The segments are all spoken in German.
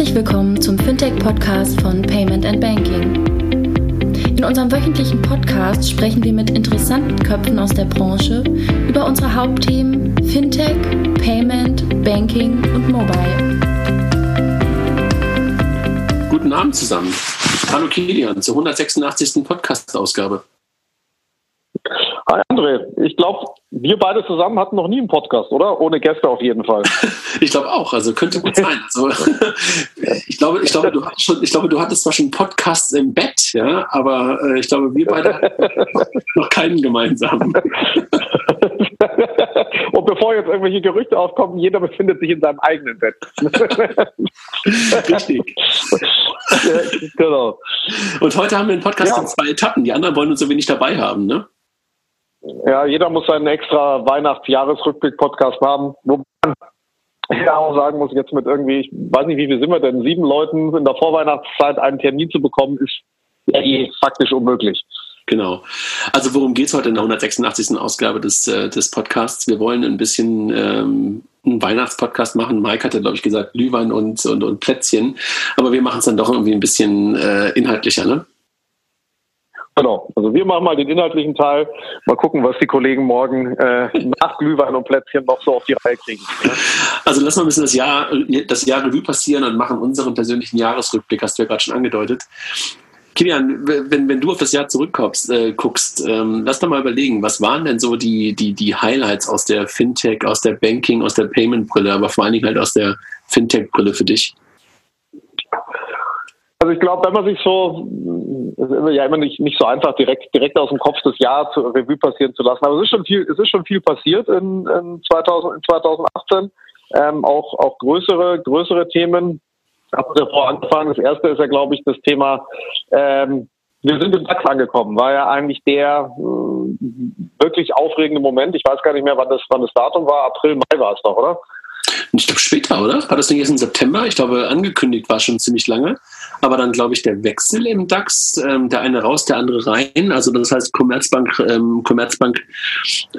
Herzlich willkommen zum Fintech-Podcast von Payment and Banking. In unserem wöchentlichen Podcast sprechen wir mit interessanten Köpfen aus der Branche über unsere Hauptthemen Fintech, Payment, Banking und Mobile. Guten Abend zusammen. Hallo Kilian zur 186. Podcast-Ausgabe. Hi André, ich glaube, wir beide zusammen hatten noch nie einen Podcast, oder? Ohne Gäste auf jeden Fall. ich glaube auch, also könnte gut sein. Also, ich, glaube, ich, glaube, du hattest schon, ich glaube, du hattest zwar schon Podcasts im Bett, ja, aber äh, ich glaube, wir beide hatten noch keinen gemeinsamen. Und bevor jetzt irgendwelche Gerüchte aufkommen, jeder befindet sich in seinem eigenen Bett. Richtig. Ja, genau. Und heute haben wir einen Podcast ja. in zwei Etappen. Die anderen wollen uns so wenig dabei haben, ne? Ja, jeder muss seinen extra Weihnachts-Jahresrückblick-Podcast haben. Wo man ja auch sagen muss, jetzt mit irgendwie, ich weiß nicht, wie viel sind wir denn, sieben Leuten in der Vorweihnachtszeit einen Termin zu bekommen, ist ja eh faktisch unmöglich. Genau. Also worum geht es heute in der 186. Ausgabe des, äh, des Podcasts? Wir wollen ein bisschen ähm, einen Weihnachtspodcast machen. Mike hatte, glaube ich, gesagt, Glühwein und, und, und Plätzchen. Aber wir machen es dann doch irgendwie ein bisschen äh, inhaltlicher, ne? Genau. Also wir machen mal den inhaltlichen Teil. Mal gucken, was die Kollegen morgen äh, nach Glühwein und Plätzchen noch so auf die Reihe kriegen. Ne? Also lassen wir ein bisschen das Jahr, das Jahr Revue passieren und machen unseren persönlichen Jahresrückblick, hast du ja gerade schon angedeutet. Kilian, wenn, wenn du auf das Jahr zurückguckst, äh, guckst, ähm, lass doch mal überlegen, was waren denn so die, die, die Highlights aus der Fintech, aus der Banking, aus der Payment-Brille, aber vor allen Dingen halt aus der Fintech-Brille für dich? Also ich glaube, wenn man sich so, ist ja immer nicht, nicht so einfach, direkt, direkt aus dem Kopf des Jahres Revue passieren zu lassen. Aber es ist schon viel, es ist schon viel passiert in, in, 2000, in 2018. Ähm, auch, auch größere, größere Themen. Habe davor angefangen. Das erste ist ja, glaube ich, das Thema, ähm, wir sind im DAX angekommen. War ja eigentlich der äh, wirklich aufregende Moment. Ich weiß gar nicht mehr, wann das, wann das Datum war. April, Mai war es doch, oder? Ich glaube später, oder? War das nicht erst im September? Ich glaube, angekündigt war schon ziemlich lange. Aber dann, glaube ich, der Wechsel im DAX, ähm, der eine raus, der andere rein. Also das heißt Commerzbank, ähm, Commerzbank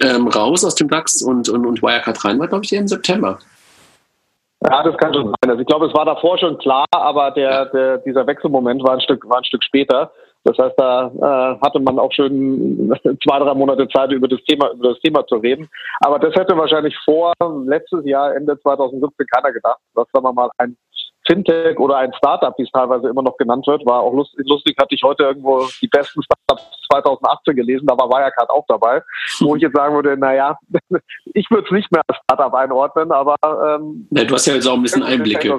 ähm, raus aus dem DAX und, und, und Wirecard rein war, glaube ich, eher im September. Ja, das kann schon sein. Also ich glaube, es war davor schon klar, aber der, der, dieser Wechselmoment war ein Stück, war ein Stück später. Das heißt, da äh, hatte man auch schon zwei, drei Monate Zeit, über das Thema, über das Thema zu reden. Aber das hätte wahrscheinlich vor letztes Jahr, Ende 2017, keiner gedacht, dass, sagen wir mal, ein Fintech oder ein Startup, wie es teilweise immer noch genannt wird, war auch lustig, lustig hatte ich heute irgendwo die besten Startups 2018 gelesen, da war Wirecard auch dabei, wo ich jetzt sagen würde, naja, ich würde es nicht mehr als Startup einordnen, aber ähm, ja, du hast ja jetzt auch ein bisschen Einblicke.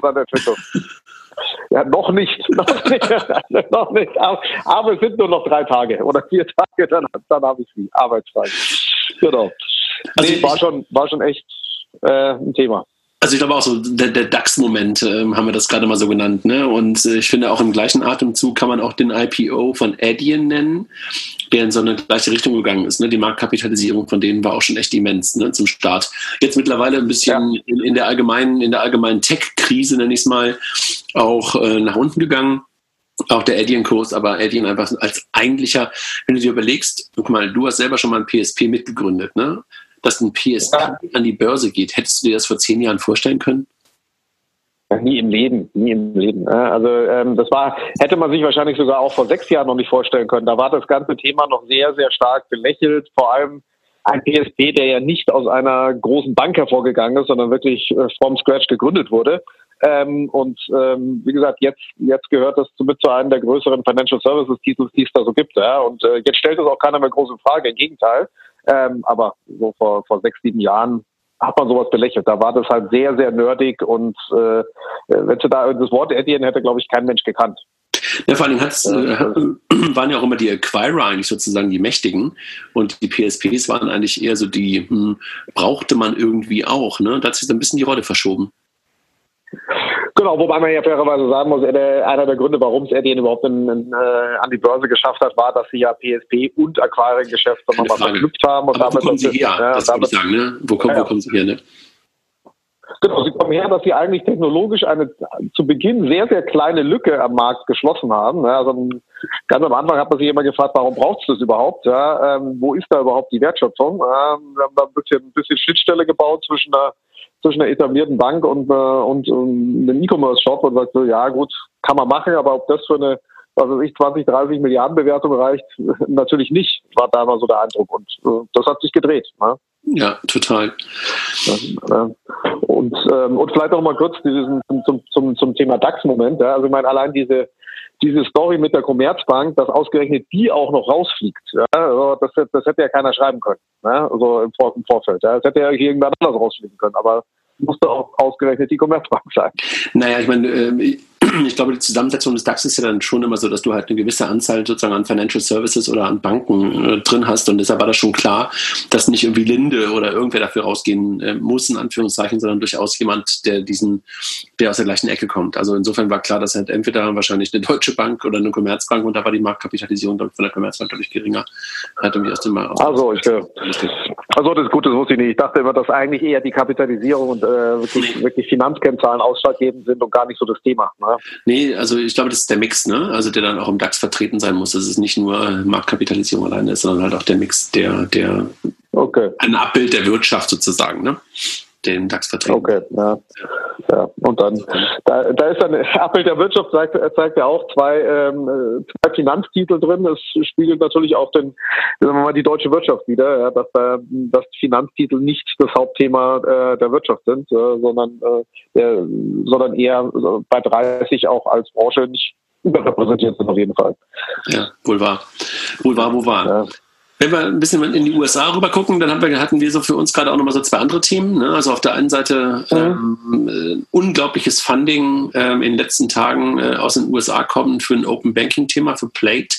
Ja, noch nicht. Noch nicht. noch nicht. Aber, aber, es sind nur noch drei Tage oder vier Tage, dann, dann habe ich die Arbeitsfrei. Genau. Also nee, war schon, war schon echt äh, ein Thema. Also ich glaube auch so, der, der DAX-Moment ähm, haben wir das gerade mal so genannt. Ne? Und äh, ich finde auch im gleichen Atemzug kann man auch den IPO von Adyen nennen, der in so eine gleiche Richtung gegangen ist. Ne? Die Marktkapitalisierung von denen war auch schon echt immens ne? zum Start. Jetzt mittlerweile ein bisschen ja. in, in, der allgemeinen, in der allgemeinen Tech-Krise, nenne ich es mal, auch äh, nach unten gegangen auch der Adyen-Kurs, aber Adyen einfach als eigentlicher, wenn du dir überlegst, guck mal, du hast selber schon mal ein PSP mitgegründet, ne? Dass ein PSP ja. an die Börse geht. Hättest du dir das vor zehn Jahren vorstellen können? Nie im Leben, nie im Leben. Also ähm, das war, hätte man sich wahrscheinlich sogar auch vor sechs Jahren noch nicht vorstellen können. Da war das ganze Thema noch sehr, sehr stark belächelt. Vor allem ein PSP, der ja nicht aus einer großen Bank hervorgegangen ist, sondern wirklich äh, from scratch gegründet wurde. Ähm, und ähm, wie gesagt, jetzt, jetzt gehört das zu, mit zu einem der größeren Financial Services Titel, die es da so gibt. Ja? Und äh, jetzt stellt es auch keiner mehr große Frage. Im Gegenteil. Ähm, aber so vor, vor sechs, sieben Jahren hat man sowas belächelt. Da war das halt sehr, sehr nerdig und äh, wenn du da das Wort Adyen hätte, glaube ich, kein Mensch gekannt. Ja, vor allem hat's, äh, waren ja auch immer die Acquirer eigentlich sozusagen die Mächtigen und die PSPs waren eigentlich eher so die, hm, brauchte man irgendwie auch. Ne? Da hat sich so ein bisschen die Rolle verschoben. Genau, wobei man ja fairerweise sagen muss, einer der Gründe, warum es Erdien überhaupt in, in, äh, an die Börse geschafft hat, war, dass sie ja PSP und Acquiring-Geschäft mal verknüpft haben. Und Aber damit wo kommen sie her? Ja, das damit, ich sagen, ne? Wo, kommen, ja, wo kommen sie her, ne? Genau, sie kommen her, dass sie eigentlich technologisch eine zu Beginn sehr, sehr kleine Lücke am Markt geschlossen haben. Also ganz am Anfang hat man sich immer gefragt, warum braucht es das überhaupt? Ja, ähm, wo ist da überhaupt die Wertschöpfung? Ähm, wir haben da ein bisschen, ein bisschen Schnittstelle gebaut zwischen der zwischen einer etablierten Bank und, äh, und, und einem E-Commerce-Shop und sagt so, ja gut, kann man machen, aber ob das für eine was weiß ich, 20, 30 Milliarden Bewertung reicht, natürlich nicht, war da mal so der Eindruck. Und äh, das hat sich gedreht. Ne? Ja, total. Und, ähm, und vielleicht noch mal kurz diesen, zum, zum, zum Thema DAX-Moment. Ja? Also ich meine, allein diese, diese Story mit der Commerzbank, dass ausgerechnet die auch noch rausfliegt, ja? also das, das hätte ja keiner schreiben können, ne? also im, Vor im Vorfeld. Ja? Das hätte ja irgendjemand anders rausfliegen können, aber musste auch ausgerechnet die Commerzbank sein. Naja, ich meine, äh, ich glaube, die Zusammensetzung des DAX ist ja dann schon immer so, dass du halt eine gewisse Anzahl sozusagen an Financial Services oder an Banken äh, drin hast. Und deshalb war das schon klar, dass nicht irgendwie Linde oder irgendwer dafür rausgehen äh, muss, in Anführungszeichen, sondern durchaus jemand, der diesen, der aus der gleichen Ecke kommt. Also insofern war klar, dass halt entweder wahrscheinlich eine Deutsche Bank oder eine Commerzbank und da war die Marktkapitalisierung von der Commerzbank deutlich geringer. Halt irgendwie aus dem Mal also, ich, äh, also das ist gut, das wusste ich nicht. Ich dachte immer, dass eigentlich eher die Kapitalisierung und äh, wirklich, wirklich Finanzkennzahlen ausschlaggebend sind und gar nicht so das Thema. Ne? Nee, also ich glaube, das ist der Mix, ne? Also der dann auch im DAX vertreten sein muss. Das ist nicht nur Marktkapitalisierung alleine ist, sondern halt auch der Mix, der, der okay. ein Abbild der Wirtschaft sozusagen, ne? Den DAX vertreten. Okay, ja. ja. Und dann, da, da ist dann Abbild der Wirtschaft zeigt, zeigt ja auch zwei, ähm, zwei Finanztitel drin. Das spiegelt natürlich auch den, sagen wir mal, die deutsche Wirtschaft wieder, ja, dass, äh, dass Finanztitel nicht das Hauptthema äh, der Wirtschaft sind, äh, sondern, äh, sondern eher bei 30 auch als Branche nicht überrepräsentiert sind auf jeden Fall. Ja, wohl wahr. Wohl wahr, wo wahr. Ja. Wenn wir ein bisschen in die USA rüber gucken, dann wir, hatten wir so für uns gerade auch nochmal so zwei andere Themen. Ne? Also auf der einen Seite ähm, äh, unglaubliches Funding ähm, in den letzten Tagen äh, aus den USA kommen für ein Open Banking Thema für Plate.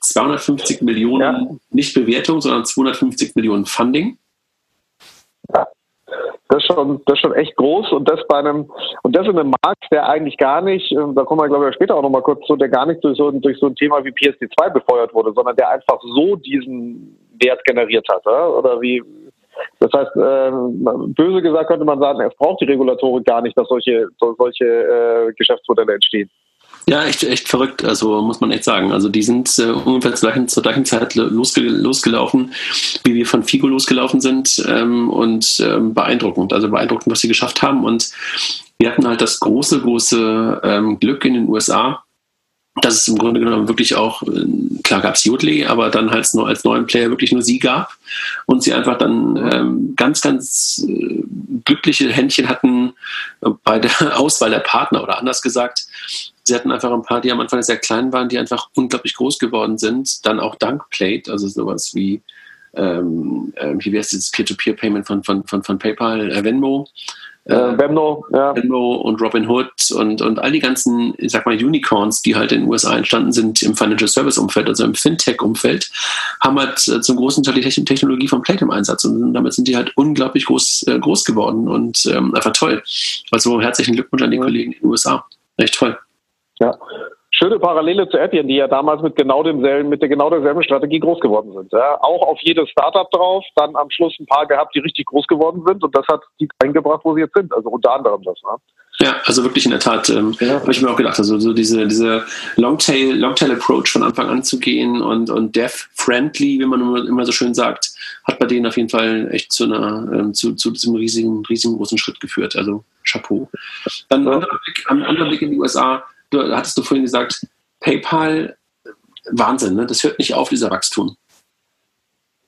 250 Millionen, ja. nicht Bewertung, sondern 250 Millionen Funding. Das ist schon, das ist schon echt groß und das bei einem, und das in einem Markt, der eigentlich gar nicht, ähm, da kommen wir glaube ich später auch nochmal kurz zu, der gar nicht durch so, durch so ein Thema wie PSD2 befeuert wurde, sondern der einfach so diesen Wert generiert hat, oder wie, das heißt, äh, böse gesagt könnte man sagen, es braucht die Regulatorik gar nicht, dass solche, solche äh, Geschäftsmodelle entstehen. Ja, echt, echt verrückt, also muss man echt sagen. Also die sind äh, ungefähr zur gleichen, zur gleichen Zeit losge losgelaufen, wie wir von Figo losgelaufen sind ähm, und ähm, beeindruckend. Also beeindruckend, was sie geschafft haben. Und wir hatten halt das große, große ähm, Glück in den USA, dass es im Grunde genommen wirklich auch, äh, klar gab es Jodle, aber dann halt nur als neuen Player wirklich nur sie gab und sie einfach dann ähm, ganz, ganz äh, glückliche Händchen hatten bei der Auswahl der Partner oder anders gesagt, sie hatten einfach ein paar, die am Anfang sehr klein waren, die einfach unglaublich groß geworden sind. Dann auch dank Plate, also sowas wie, ähm, äh, wie heißt das Peer-to-Peer-Payment von, von, von, von PayPal, äh, Venmo. Äh, Venmo, ja. Venmo und Robinhood und, und all die ganzen, ich sag mal, Unicorns, die halt in den USA entstanden sind im Financial Service Umfeld, also im Fintech-Umfeld, haben halt äh, zum großen Teil die Technologie von Plate im Einsatz und damit sind die halt unglaublich groß, äh, groß geworden und ähm, einfach toll. Also herzlichen Glückwunsch an die. Kollegen in den USA. Echt toll. Ja. Schöne Parallele zu Appian, die ja damals mit genau demselben, mit der genau derselben Strategie groß geworden sind. Ja. Auch auf jedes Startup drauf, dann am Schluss ein paar gehabt, die richtig groß geworden sind und das hat die eingebracht, wo sie jetzt sind. Also unter anderem das. Ne? Ja, also wirklich in der Tat, ähm, ja. habe ich mir auch gedacht, also so diese, diese Longtail, Longtail-Approach von Anfang an zu gehen und, und dev-friendly, wie man immer, immer so schön sagt, hat bei denen auf jeden Fall echt zu einer, ähm, zu, zu diesem riesigen, riesigen großen Schritt geführt. Also Chapeau. Dann ein anderer Blick, ein anderer Blick in die USA du hattest du vorhin gesagt, PayPal, Wahnsinn, ne? das hört nicht auf, dieser Wachstum.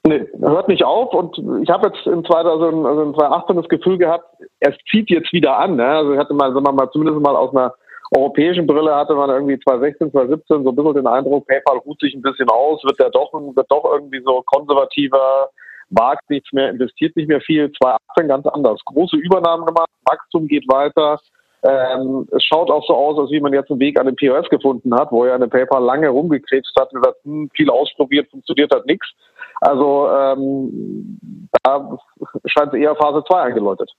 Nee, hört nicht auf und ich habe jetzt in, 2000, also in 2018 das Gefühl gehabt, es zieht jetzt wieder an. Ne? Also ich hatte mal, sagen wir mal, zumindest mal aus einer europäischen Brille hatte man irgendwie 2016, 2017 so ein bisschen den Eindruck, PayPal ruht sich ein bisschen aus, wird der doch, wird doch irgendwie so konservativer, wagt nichts mehr, investiert nicht mehr viel. 2018 ganz anders. Große Übernahmen gemacht, Wachstum geht weiter. Ähm, es schaut auch so aus, als wie man jetzt einen Weg an den POS gefunden hat, wo ja eine PayPal lange rumgekrebst hat und gesagt, hm, viel ausprobiert, funktioniert hat nichts. Also ähm, da scheint eher Phase 2 eingeläutet.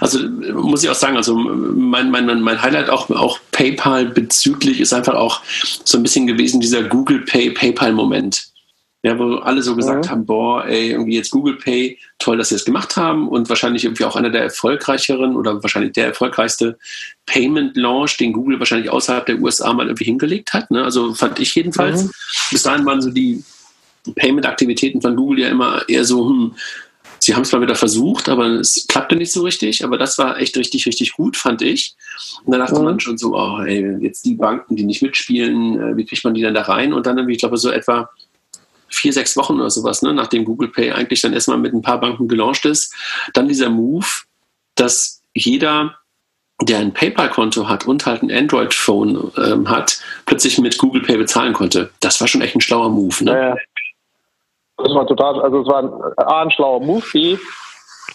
Also muss ich auch sagen, also mein, mein, mein Highlight auch, auch PayPal bezüglich ist einfach auch so ein bisschen gewesen, dieser Google Pay PayPal-Moment. Ja, wo alle so gesagt mhm. haben, boah, ey, irgendwie jetzt Google Pay, toll, dass sie das gemacht haben und wahrscheinlich irgendwie auch einer der erfolgreicheren oder wahrscheinlich der erfolgreichste Payment Launch, den Google wahrscheinlich außerhalb der USA mal irgendwie hingelegt hat. Ne? Also fand ich jedenfalls. Mhm. Bis dahin waren so die Payment-Aktivitäten von Google ja immer eher so, hm, Sie haben es mal wieder versucht, aber es klappte nicht so richtig. Aber das war echt richtig, richtig gut, fand ich. Und da dachte mhm. man schon so, oh, ey, jetzt die Banken, die nicht mitspielen, äh, wie kriegt man die denn da rein? Und dann, ich glaube, so etwa vier, sechs Wochen oder sowas, ne, nachdem Google Pay eigentlich dann erstmal mit ein paar Banken gelauncht ist, dann dieser Move, dass jeder, der ein PayPal-Konto hat und halt ein Android-Phone ähm, hat, plötzlich mit Google Pay bezahlen konnte. Das war schon echt ein schlauer Move. Ne? Ja, ja. Das war total, also es war ein, ein schlauer Move, B,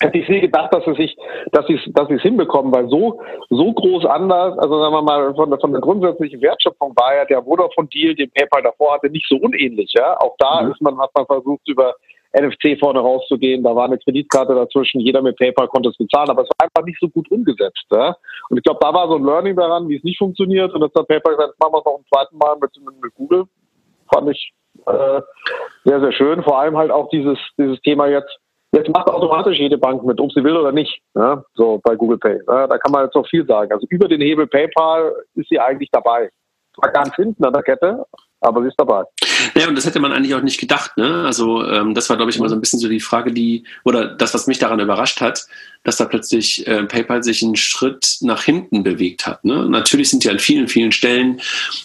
hätte ich nie gedacht, dass sie sich, dass sie dass sie es hinbekommen, weil so so groß anders, also sagen wir mal von, von der grundsätzlichen Wertschöpfung war ja der Vodafone Deal, den PayPal davor hatte, nicht so unähnlich, ja. Auch da mhm. ist man hat man versucht über NFC vorne rauszugehen, da war eine Kreditkarte dazwischen, jeder mit PayPal konnte es bezahlen, aber es war einfach nicht so gut umgesetzt. Ja? Und ich glaube, da war so ein Learning daran, wie es nicht funktioniert. Und jetzt hat PayPal gesagt, machen wir es noch ein zweites Mal mit, mit Google. Fand ich äh, sehr, sehr schön. Vor allem halt auch dieses, dieses Thema jetzt, jetzt macht automatisch jede Bank mit, ob sie will oder nicht. Ja, so bei Google Pay. Ja, da kann man jetzt noch viel sagen. Also über den Hebel PayPal ist sie eigentlich dabei. Zwar ganz hinten an der Kette, aber sie ist dabei. Ja, und das hätte man eigentlich auch nicht gedacht. Ne? Also ähm, das war, glaube ich, immer so ein bisschen so die Frage, die, oder das, was mich daran überrascht hat, dass da plötzlich äh, PayPal sich einen Schritt nach hinten bewegt hat. Ne? Natürlich sind ja an vielen, vielen Stellen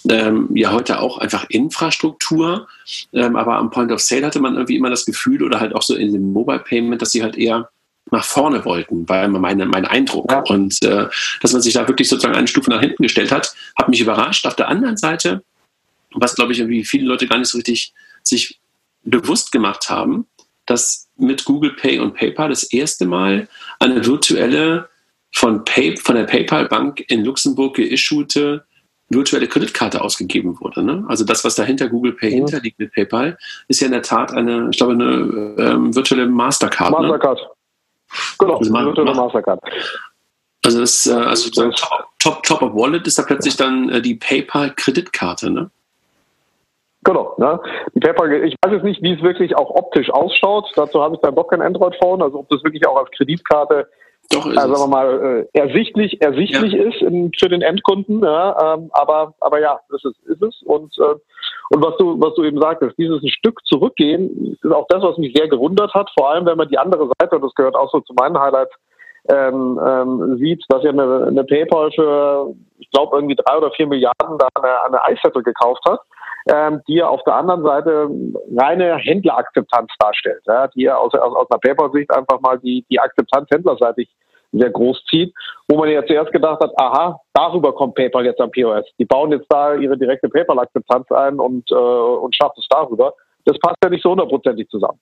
ähm, ja heute auch einfach Infrastruktur, ähm, aber am Point of Sale hatte man irgendwie immer das Gefühl, oder halt auch so in dem Mobile Payment, dass sie halt eher nach vorne wollten, war mein, mein Eindruck. Ja. Und äh, dass man sich da wirklich sozusagen eine Stufe nach hinten gestellt hat, hat mich überrascht. Auf der anderen Seite was glaube ich irgendwie viele Leute gar nicht so richtig sich bewusst gemacht haben, dass mit Google Pay und PayPal das erste Mal eine virtuelle von, Pay, von der PayPal Bank in Luxemburg geissuete virtuelle Kreditkarte ausgegeben wurde. Ne? Also das, was dahinter Google Pay ja. hinterliegt mit PayPal, ist ja in der Tat eine, ich glaube, eine ähm, virtuelle Mastercard. Ne? Mastercard. Ne? Genau, also, virtuelle Mastercard. Also das, äh, also top, top, top of Wallet ist da plötzlich dann äh, die PayPal Kreditkarte, ne? Genau. Ne? Die PayPal, ich weiß jetzt nicht, wie es wirklich auch optisch ausschaut. Dazu habe ich dann doch kein Android-Phone. Also ob das wirklich auch als Kreditkarte doch, ist also, sagen wir mal, äh, ersichtlich, ersichtlich ja. ist in, für den Endkunden. Ja, ähm, aber, aber ja, das ist, ist es. Und, äh, und was du, was du eben sagtest, dieses ein Stück zurückgehen, ist auch das, was mich sehr gewundert hat. Vor allem, wenn man die andere Seite, und das gehört auch so zu meinen Highlights, ähm, ähm, sieht, dass ja eine, eine PayPal für, ich glaube, irgendwie drei oder vier Milliarden da eine, eine iSettle gekauft hat ähm, die ja auf der anderen Seite reine Händlerakzeptanz darstellt, ja, die ja aus, aus, aus einer Paper-Sicht einfach mal die, die Akzeptanz händlerseitig sehr groß zieht, wo man ja zuerst gedacht hat, aha, darüber kommt PayPal jetzt am POS. Die bauen jetzt da ihre direkte PayPal-Akzeptanz ein und, äh, und schaffen es darüber. Das passt ja nicht so hundertprozentig zusammen.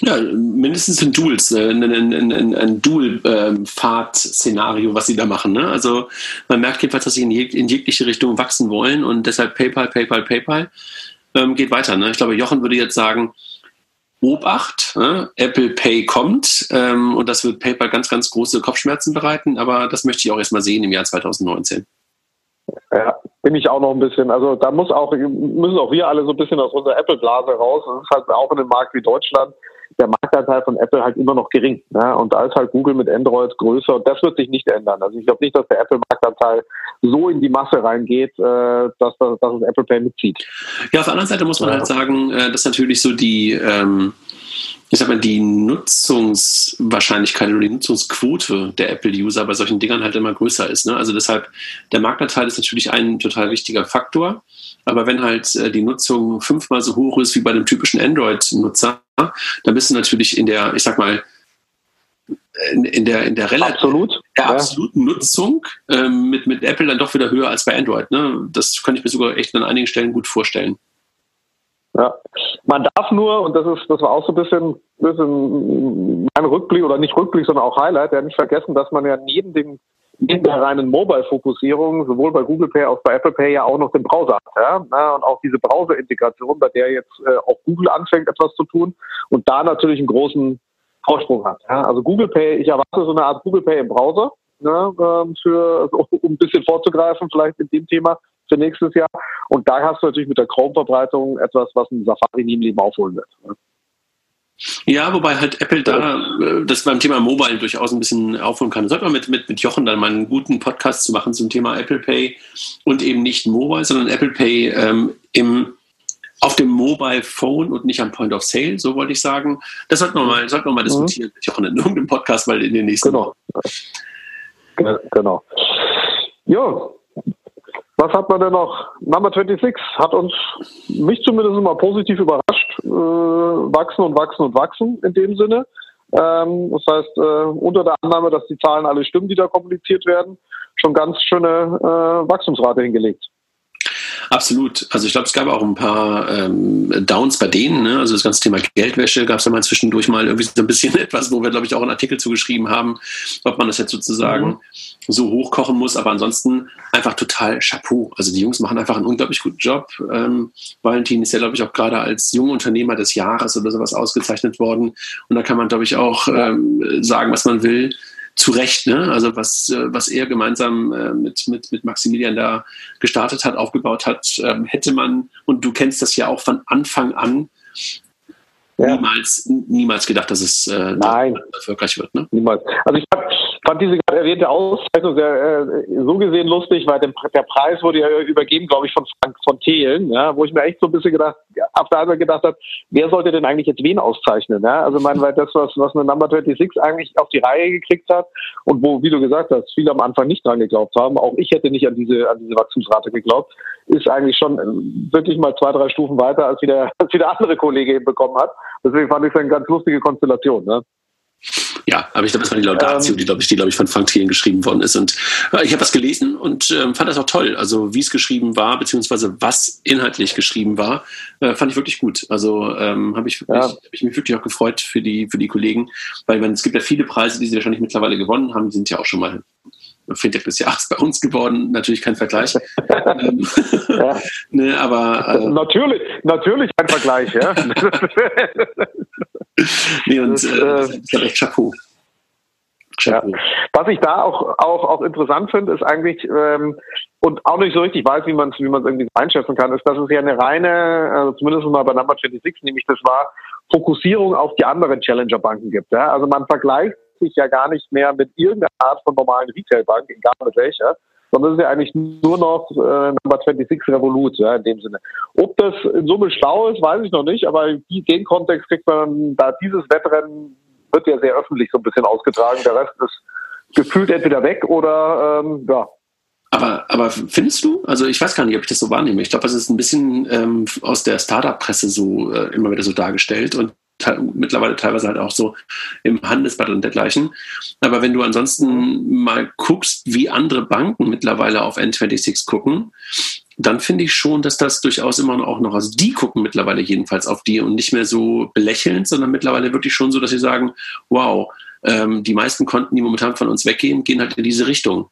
Ja, mindestens ein Duals, äh, ein, ein, ein, ein Dual-Fahrt-Szenario, was sie da machen. Ne? Also man merkt jedenfalls, dass sie in, jeg in jegliche Richtung wachsen wollen und deshalb PayPal, PayPal, PayPal ähm, geht weiter. Ne? Ich glaube, Jochen würde jetzt sagen, Obacht, ne? Apple Pay kommt ähm, und das wird PayPal ganz, ganz große Kopfschmerzen bereiten, aber das möchte ich auch erstmal sehen im Jahr 2019. Ja, bin ich auch noch ein bisschen. Also da muss auch, müssen auch wir alle so ein bisschen aus unserer Apple-Blase raus. Das ist halt auch in einem Markt wie Deutschland der Marktanteil von Apple halt immer noch gering. Ne? Und da ist halt Google mit Android größer und das wird sich nicht ändern. Also ich glaube nicht, dass der Apple-Marktanteil so in die Masse reingeht, äh, dass, dass, dass es Apple Pay mitzieht. Ja, auf der anderen Seite muss man ja. halt sagen, äh, dass natürlich so die ähm ich sag mal, die Nutzungswahrscheinlichkeit oder die Nutzungsquote der Apple-User bei solchen Dingern halt immer größer ist. Ne? Also deshalb, der Marktanteil ist natürlich ein total wichtiger Faktor. Aber wenn halt äh, die Nutzung fünfmal so hoch ist wie bei einem typischen Android-Nutzer, dann bist du natürlich in der, ich sag mal, in, in der, in der, Absolut. der ja. absoluten Nutzung ähm, mit, mit Apple dann doch wieder höher als bei Android. Ne? Das kann ich mir sogar echt an einigen Stellen gut vorstellen. Ja, man darf nur, und das ist, das war auch so ein bisschen, bisschen mein Rückblick oder nicht Rückblick, sondern auch Highlight, ja nicht vergessen, dass man ja neben dem neben der reinen Mobile-Fokussierung sowohl bei Google Pay als auch bei Apple Pay ja auch noch den Browser hat. Ja? Und auch diese Browser-Integration, bei der jetzt äh, auch Google anfängt, etwas zu tun und da natürlich einen großen Vorsprung hat. Ja? Also Google Pay, ich erwarte so eine Art Google Pay im Browser, ne, ähm, für, also, um ein bisschen vorzugreifen, vielleicht in dem Thema für nächstes Jahr. Und da hast du natürlich mit der Chrome-Verbreitung etwas, was ein Safari nie im Leben aufholen wird. Ne? Ja, wobei halt Apple da äh, das beim Thema Mobile durchaus ein bisschen aufholen kann. Sollte man mit, mit, mit Jochen dann mal einen guten Podcast zu machen zum Thema Apple Pay und eben nicht Mobile, sondern Apple Pay ähm, im auf dem Mobile Phone und nicht am Point of Sale, so wollte ich sagen. Das sollten wir mal, sollten wir mal mhm. diskutieren, ich auch in irgendeinem Podcast mal in den nächsten Genau. Genau. Ja, was hat man denn noch? Number 26 hat uns, mich zumindest mal positiv überrascht. Äh, wachsen und wachsen und wachsen in dem Sinne. Ähm, das heißt, äh, unter der Annahme, dass die Zahlen alle stimmen, die da kommuniziert werden, schon ganz schöne äh, Wachstumsrate hingelegt. Absolut. Also ich glaube, es gab auch ein paar ähm, Downs bei denen. Ne? Also das ganze Thema Geldwäsche gab es ja mal zwischendurch mal irgendwie so ein bisschen etwas, wo wir, glaube ich, auch einen Artikel zugeschrieben haben, ob man das jetzt sozusagen mhm. so hochkochen muss. Aber ansonsten einfach total Chapeau. Also die Jungs machen einfach einen unglaublich guten Job. Ähm, Valentin ist ja, glaube ich, auch gerade als Jungunternehmer des Jahres oder sowas ausgezeichnet worden. Und da kann man, glaube ich, auch ähm, sagen, was man will zu Recht, ne? Also was, äh, was er gemeinsam äh, mit, mit, mit Maximilian da gestartet hat, aufgebaut hat, ähm, hätte man, und du kennst das ja auch von Anfang an, ja. niemals, niemals gedacht, dass es äh, Nein. erfolgreich wird. Ne? Niemals. Also ich hab, fand diese gerade erwähnte Auszeichnung sehr, äh, so gesehen lustig, weil der, der Preis wurde ja übergeben, glaube ich, von Frank von Thelen, ja, wo ich mir echt so ein bisschen gedacht, auf der anderen gedacht habe, wer sollte denn eigentlich jetzt wen auszeichnen? Ja? Also mein, weil das, was, was eine Number 26 eigentlich auf die Reihe gekriegt hat und wo, wie du gesagt hast, viele am Anfang nicht dran geglaubt haben, auch ich hätte nicht an diese, an diese Wachstumsrate geglaubt, ist eigentlich schon äh, wirklich mal zwei, drei Stufen weiter, als wie der, als wie der andere Kollege eben bekommen hat. Deswegen fand ich es eine ganz lustige Konstellation. Ne? Ja, aber ich glaube, das war die Laudatio, ähm, die, glaube ich, die, glaube ich, von Frank Thielen geschrieben worden ist. Und äh, ich habe das gelesen und äh, fand das auch toll. Also wie es geschrieben war, beziehungsweise was inhaltlich geschrieben war, äh, fand ich wirklich gut. Also ähm, habe ich, wirklich, ja. hab ich mich wirklich auch gefreut für die, für die Kollegen, weil man, es gibt ja viele Preise, die sie wahrscheinlich mittlerweile gewonnen haben, die sind ja auch schon mal Fintech des Jahres bei uns geworden. Natürlich kein Vergleich. ja. ne, aber äh, natürlich, natürlich kein Vergleich, ja. nee, und das, äh, das ist echt Chapeau. Ja. Was ich da auch, auch, auch interessant finde, ist eigentlich, ähm, und auch nicht so richtig weiß, wie man es wie irgendwie einschätzen kann, ist, dass es ja eine reine, also zumindest mal bei Number 26, nämlich das war, Fokussierung auf die anderen Challenger-Banken gibt. Ja? Also man vergleicht sich ja gar nicht mehr mit irgendeiner Art von normalen Retailbank, egal mit welcher, sondern es ist ja eigentlich nur noch äh, Number 26 Revolut, ja, in dem Sinne. Ob das in Summe schlau ist, weiß ich noch nicht, aber den Kontext kriegt man, da dieses Wettrennen wird ja sehr öffentlich so ein bisschen ausgetragen, der Rest ist gefühlt entweder weg oder ähm, ja, aber, aber findest du, also ich weiß gar nicht, ob ich das so wahrnehme. Ich glaube, das ist ein bisschen ähm, aus der Startup-Presse so äh, immer wieder so dargestellt und mittlerweile teilweise halt auch so im Handelsblatt und dergleichen. Aber wenn du ansonsten mal guckst, wie andere Banken mittlerweile auf N26 gucken, dann finde ich schon, dass das durchaus immer noch auch noch, also die gucken mittlerweile jedenfalls auf die und nicht mehr so belächelnd, sondern mittlerweile wirklich schon so, dass sie sagen, wow, ähm, die meisten Konten, die momentan von uns weggehen, gehen halt in diese Richtung.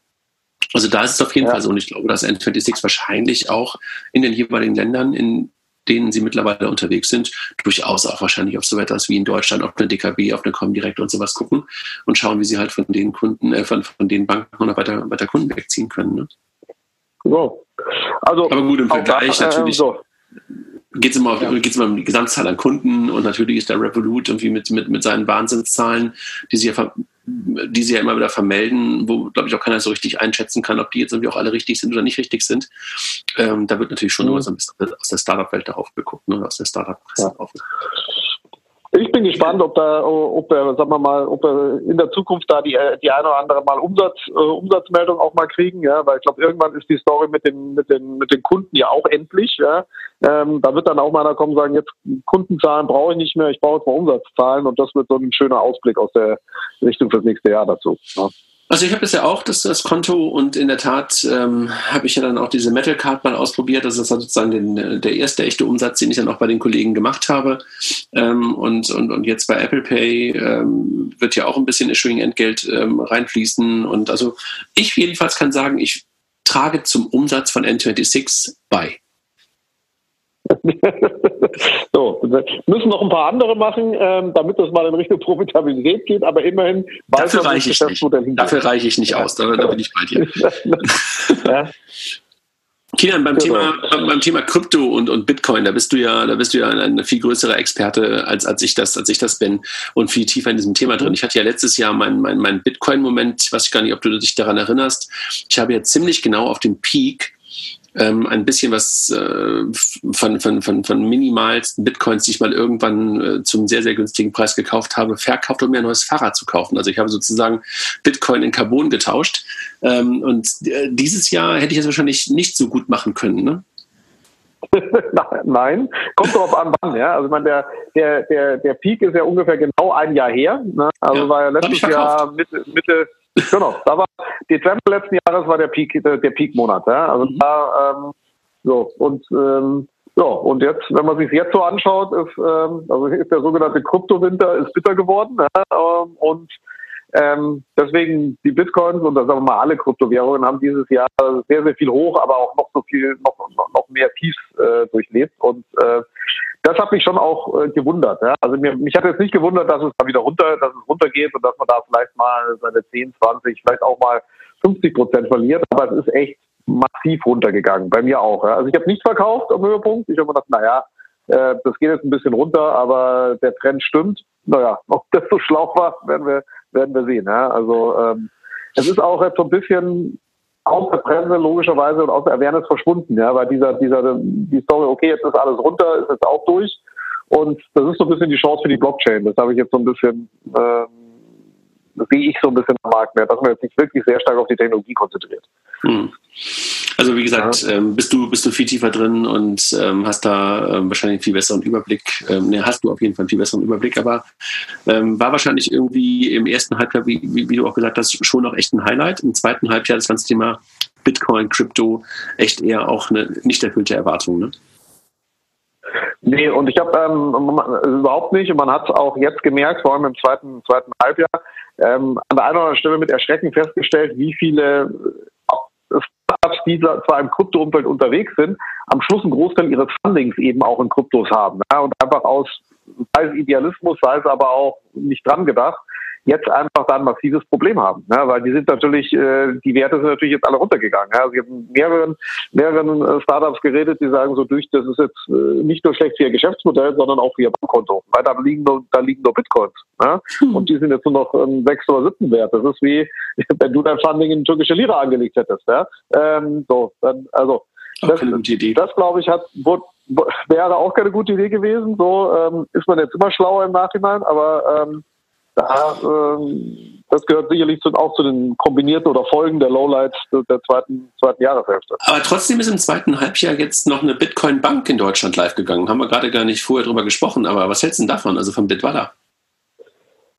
Also da ist es auf jeden ja. Fall so. Und ich glaube, dass N26 wahrscheinlich auch in den jeweiligen Ländern, in denen sie mittlerweile unterwegs sind, durchaus auch wahrscheinlich auf so etwas wie in Deutschland, auf eine DKB, auf eine Comdirect und sowas gucken und schauen, wie sie halt von den Kunden, äh, von, von den Banken oder weiter, weiter Kunden wegziehen können. Ne? So. Also, Aber gut, im Vergleich da, äh, natürlich. So geht es immer, ja. immer um die Gesamtzahl an Kunden und natürlich ist der Revolut irgendwie mit, mit, mit seinen Wahnsinnszahlen, die sie ja die sie ja immer wieder vermelden, wo, glaube ich, auch keiner so richtig einschätzen kann, ob die jetzt irgendwie auch alle richtig sind oder nicht richtig sind. Ähm, da wird natürlich schon mhm. immer so ein bisschen aus der Startup-Welt darauf geguckt, ne, aus der Startup-Presse ja. drauf geguckt. Ich bin gespannt, ob da, ob er, sagen wir mal, ob er in der Zukunft da die, die eine oder andere mal Umsatz, äh, Umsatzmeldung auch mal kriegen, ja, weil ich glaube, irgendwann ist die Story mit den, mit den, mit den Kunden ja auch endlich, ja. Ähm, da wird dann auch mal einer kommen und sagen, jetzt Kundenzahlen brauche ich nicht mehr, ich brauche jetzt mal Umsatzzahlen und das wird so ein schöner Ausblick aus der Richtung fürs nächste Jahr dazu. Ja. Also ich habe ja auch das, das Konto und in der Tat ähm, habe ich ja dann auch diese Metal Card mal ausprobiert. Das ist sozusagen den, der erste echte Umsatz, den ich dann auch bei den Kollegen gemacht habe. Ähm, und, und, und jetzt bei Apple Pay ähm, wird ja auch ein bisschen Issuing-Entgelt ähm, reinfließen. Und also ich jedenfalls kann sagen, ich trage zum Umsatz von N26 bei. so, müssen noch ein paar andere machen, ähm, damit das mal in Richtung Profitabilität geht, aber immerhin weiß Dafür reiche ich nicht. Dafür reiche ich nicht ja. aus, da, da, bin ich bei dir. ja. Kilian, beim, genau. Thema, beim Thema Krypto und, und Bitcoin, da bist du ja, da bist du ja ein, viel größerer Experte, als, als, ich das, als ich das bin und viel tiefer in diesem Thema drin. Ich hatte ja letztes Jahr meinen mein, mein Bitcoin-Moment, weiß ich gar nicht, ob du dich daran erinnerst. Ich habe ja ziemlich genau auf dem Peak ähm, ein bisschen was äh, von, von, von, von minimalsten Bitcoins, die ich mal irgendwann äh, zum sehr, sehr günstigen Preis gekauft habe, verkauft, um mir ein neues Fahrrad zu kaufen. Also ich habe sozusagen Bitcoin in Carbon getauscht. Ähm, und äh, dieses Jahr hätte ich es wahrscheinlich nicht so gut machen können. Ne? Nein, kommt darauf an, wann. Ja? Also ich meine, der, der, der, der Peak ist ja ungefähr genau ein Jahr her. Ne? Also ja, war ja letztes Jahr Mitte, Mitte, genau, da war Dezember letzten Jahres war der Peak, der, der Peak-Monat. Ja? Also mhm. da, ähm, so, und ähm, ja, und jetzt, wenn man sich jetzt so anschaut, ist, ähm, also ist der sogenannte Kryptowinter ist bitter geworden. Ja? Ähm, und ähm, deswegen die Bitcoins und sagen wir mal alle Kryptowährungen haben dieses Jahr sehr, sehr viel hoch, aber auch noch so viel, noch, noch mehr Tiefs äh, durchlebt. Und äh, das hat mich schon auch äh, gewundert. Ja? Also mir, mich hat jetzt nicht gewundert, dass es da wieder runter, dass es runtergeht und dass man da vielleicht mal seine 10, 20, vielleicht auch mal 50 Prozent verliert. Aber es ist echt massiv runtergegangen. Bei mir auch. Ja? Also ich habe nicht verkauft am Höhepunkt. Ich habe mir gedacht, naja, äh, das geht jetzt ein bisschen runter, aber der Trend stimmt. Naja, ob das so schlau war, werden wir werden wir sehen. Ja? Also ähm, es ist auch jetzt so ein bisschen aus der Presse logischerweise und aus der Awareness verschwunden, ja, weil dieser, dieser, die Story, okay, jetzt ist alles runter, ist jetzt auch durch. Und das ist so ein bisschen die Chance für die Blockchain. Das habe ich jetzt so ein bisschen, ähm, sehe ich so ein bisschen am Markt mehr, dass man jetzt nicht wirklich sehr stark auf die Technologie konzentriert. Hm. Also wie gesagt, ja. ähm, bist du bist du viel tiefer drin und ähm, hast da ähm, wahrscheinlich einen viel besseren Überblick. Ähm, ne, hast du auf jeden Fall einen viel besseren Überblick, aber ähm, war wahrscheinlich irgendwie im ersten Halbjahr, wie, wie, wie, du auch gesagt hast, schon noch echt ein Highlight. Im zweiten Halbjahr das ganze Thema Bitcoin, Crypto echt eher auch eine nicht erfüllte Erwartung. Ne? Nee, und ich habe ähm, überhaupt nicht, und man hat es auch jetzt gemerkt, vor allem im zweiten, zweiten Halbjahr, ähm, an der einen oder anderen Stelle mit Erschrecken festgestellt, wie viele Startups, die zwar im Krypto-Umfeld unterwegs sind, am Schluss einen Großteil ihres Fundings eben auch in Kryptos haben. Ja, und einfach aus, sei es Idealismus, sei es aber auch nicht dran gedacht, jetzt einfach da ein massives Problem haben. Ja, weil die sind natürlich, äh, die Werte sind natürlich jetzt alle runtergegangen. Ja. Also ich habe mehreren, mehreren äh, Startups geredet, die sagen so durch, das ist jetzt äh, nicht nur schlecht für ihr Geschäftsmodell, sondern auch für ihr Bankkonto. Weil da liegen nur, da liegen nur Bitcoins. Hm. Und die sind jetzt nur noch ähm, sechs oder siebten Wert. Das ist wie, wenn du dein Funding in türkische Lira angelegt hättest. Ja. Ähm, so, dann, also das, das glaube ich, hat, wurde, wäre auch keine gute Idee gewesen. So ähm, ist man jetzt immer schlauer im Nachhinein, aber ähm, da, ähm, das gehört sicherlich auch zu den kombinierten oder Folgen der Lowlights der zweiten, zweiten Jahreshälfte. Aber trotzdem ist im zweiten Halbjahr jetzt noch eine Bitcoin-Bank in Deutschland live gegangen. Haben wir gerade gar nicht vorher drüber gesprochen, aber was hältst du denn davon, also von Bitwala?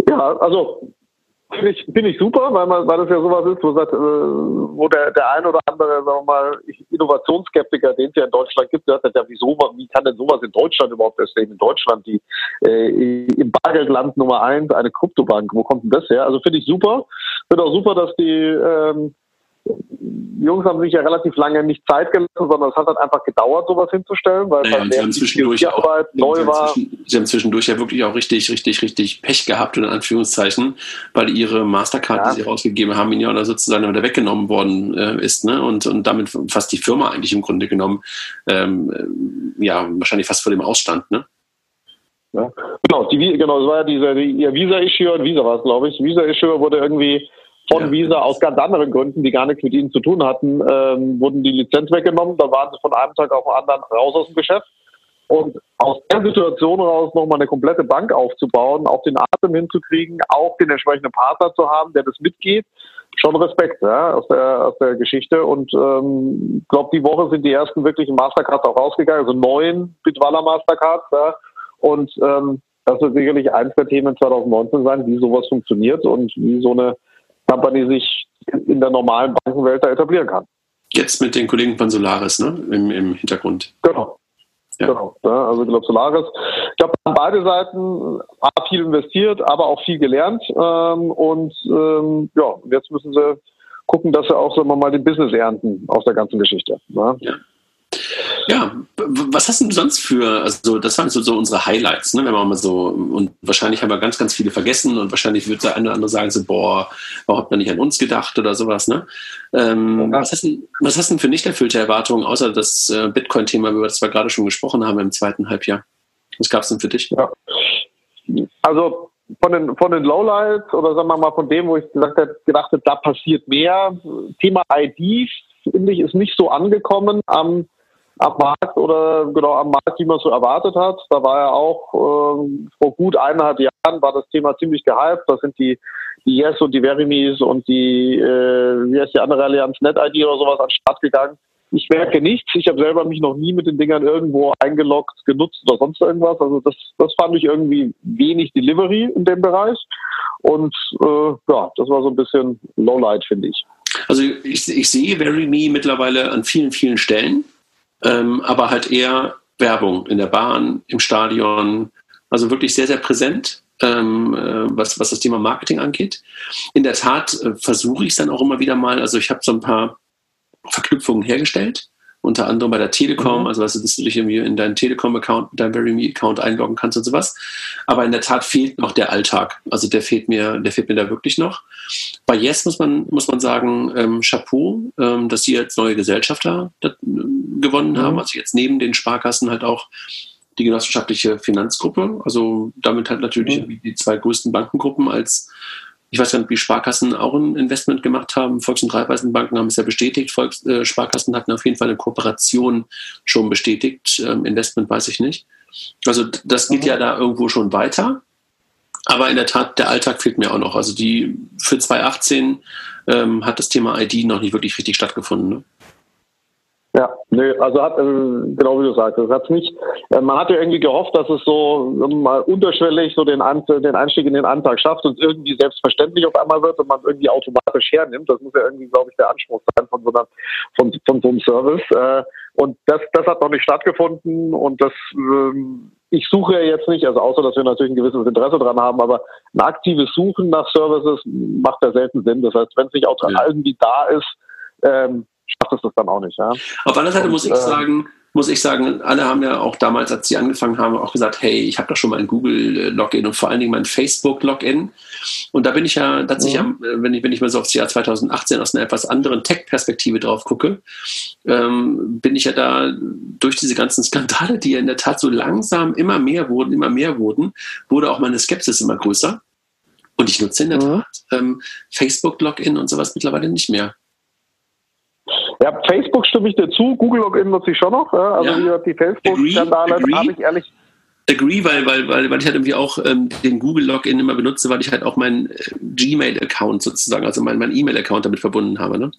Ja, also Finde ich, find ich super, weil, man, weil das ja sowas ist, wo, sagt, äh, wo der, der ein oder andere, sagen wir mal, Innovationsskeptiker, den es ja in Deutschland gibt, der sagt, ja, wieso, wie kann denn sowas in Deutschland überhaupt entstehen? In Deutschland, die äh, im Bargeldland Nummer eins, eine Kryptobank, wo kommt denn das her? Also finde ich super. Finde auch super, dass die ähm, Jungs haben sich ja relativ lange nicht Zeit gelassen, sondern es hat halt einfach gedauert, sowas hinzustellen, weil naja, sie haben zwischendurch auch, Arbeit neu war. sie haben zwischendurch ja wirklich auch richtig, richtig, richtig Pech gehabt, in Anführungszeichen, weil ihre Mastercard, ja. die sie rausgegeben haben, ihnen ja sozusagen wieder weggenommen worden äh, ist, ne? Und, und damit fast die Firma eigentlich im Grunde genommen, ähm, ja, wahrscheinlich fast vor dem Ausstand, ne? Ja. Genau, die, genau, das war ja dieser, die, ihr Visa-Issue, Visa war es, glaube ich. Visa-Issue wurde irgendwie von ja. Visa aus ganz anderen Gründen, die gar nichts mit ihnen zu tun hatten, ähm, wurden die Lizenz weggenommen. Da waren sie von einem Tag auf den anderen raus aus dem Geschäft. Und aus der Situation heraus nochmal eine komplette Bank aufzubauen, auch den Atem hinzukriegen, auch den entsprechenden Partner zu haben, der das mitgeht, schon Respekt ja, aus, der, aus der Geschichte. Und ich ähm, glaube, die Woche sind die ersten wirklichen Mastercards auch rausgegangen, also neun Bitwala Mastercards. Ja. Und ähm, das wird sicherlich eins der Themen 2019 sein, wie sowas funktioniert und wie so eine Company sich in der normalen Bankenwelt da etablieren kann. Jetzt mit den Kollegen von Solaris ne? Im, im Hintergrund. Genau. Ja. Genau. Ja, also ich glaube Solaris. Ich glaube, an beide Seiten haben viel investiert, aber auch viel gelernt. Ähm, und ähm, ja, jetzt müssen sie gucken, dass sie auch, sagen wir mal, den Business ernten aus der ganzen Geschichte. Ne? Ja. Ja, was hast du sonst für, also das waren so, so unsere Highlights, ne, wenn man mal so, und wahrscheinlich haben wir ganz, ganz viele vergessen und wahrscheinlich wird der eine oder andere sagen so, boah, warum hat man nicht an uns gedacht oder sowas, ne? Ähm, ja. was, hast du, was hast du denn für nicht erfüllte Erwartungen, außer das äh, Bitcoin-Thema, über das wir gerade schon gesprochen haben im zweiten Halbjahr? Was gab es denn für dich? Ja. Also von den, von den Lowlights oder sagen wir mal von dem, wo ich gesagt habe, gedacht habe, da passiert mehr. Thema IDs finde ich, ist nicht so angekommen am, am Markt oder genau am Markt, wie man so erwartet hat. Da war ja auch äh, vor gut eineinhalb Jahren war das Thema ziemlich gehypt. Da sind die, die Yes und die Verimis und die, äh, wie heißt die andere Allianz, NetID oder sowas an den Start gegangen. Ich merke nichts. Ich habe selber mich noch nie mit den Dingern irgendwo eingeloggt, genutzt oder sonst irgendwas. Also das, das fand ich irgendwie wenig Delivery in dem Bereich. Und äh, ja, das war so ein bisschen Lowlight, finde ich. Also ich, ich sehe VeryMe mittlerweile an vielen, vielen Stellen, ähm, aber halt eher Werbung in der Bahn, im Stadion, also wirklich sehr, sehr präsent, ähm, äh, was, was das Thema Marketing angeht. In der Tat äh, versuche ich es dann auch immer wieder mal, also ich habe so ein paar Verknüpfungen hergestellt unter anderem bei der Telekom, mhm. also dass du dich irgendwie in deinen Telekom-Account, deinen VeryMe-Account einloggen kannst und sowas. Aber in der Tat fehlt noch der Alltag. Also der fehlt mir, der fehlt mir da wirklich noch. Bei Yes muss man, muss man sagen, ähm, Chapeau, ähm, dass sie jetzt neue Gesellschafter äh, gewonnen mhm. haben. Also jetzt neben den Sparkassen halt auch die genossenschaftliche Finanzgruppe. Also damit halt natürlich mhm. die zwei größten Bankengruppen als ich weiß gar nicht, wie Sparkassen auch ein Investment gemacht haben. Volks- und Raiffeisenbanken haben es ja bestätigt. Volks, äh, Sparkassen hatten auf jeden Fall eine Kooperation schon bestätigt. Ähm, Investment weiß ich nicht. Also das geht mhm. ja da irgendwo schon weiter. Aber in der Tat, der Alltag fehlt mir auch noch. Also die für 2018 ähm, hat das Thema ID noch nicht wirklich richtig stattgefunden. Ne? Ja, nö, also hat, also genau wie du sagst, es hat nicht, äh, man hat ja irgendwie gehofft, dass es so mal unterschwellig so den, den Einstieg in den Antrag schafft und irgendwie selbstverständlich auf einmal wird und man irgendwie automatisch hernimmt. Das muss ja irgendwie, glaube ich, der Anspruch sein von so, einer, von, von so einem Service. Äh, und das, das hat noch nicht stattgefunden und das, ähm, ich suche ja jetzt nicht, also außer dass wir natürlich ein gewisses Interesse dran haben, aber ein aktives Suchen nach Services macht ja selten Sinn. Das heißt, wenn es nicht auch ja. irgendwie da ist, ähm, schafft es das dann auch nicht. Ja. Auf der anderen Seite und, muss ich äh, sagen, muss ich sagen, alle haben ja auch damals, als sie angefangen haben, auch gesagt, hey, ich habe doch schon mal ein Google-Login und vor allen Dingen mein Facebook-Login. Und da bin ich ja tatsächlich, mhm. am, wenn ich, wenn ich mal so aufs Jahr 2018 aus einer etwas anderen Tech-Perspektive drauf gucke, ähm, bin ich ja da durch diese ganzen Skandale, die ja in der Tat so langsam immer mehr wurden, immer mehr wurden, wurde auch meine Skepsis immer größer. Und ich nutze in der mhm. Tat ähm, Facebook-Login und sowas mittlerweile nicht mehr. Ja, Facebook stimme ich dir zu. Google Login nutze ich schon noch. Also ja. die Facebook-Skandale habe ich ehrlich. Agree, weil, weil, weil, weil ich halt irgendwie auch ähm, den Google Login immer benutze, weil ich halt auch meinen äh, Gmail-Account sozusagen, also meinen mein E-Mail-Account damit verbunden habe. Ne?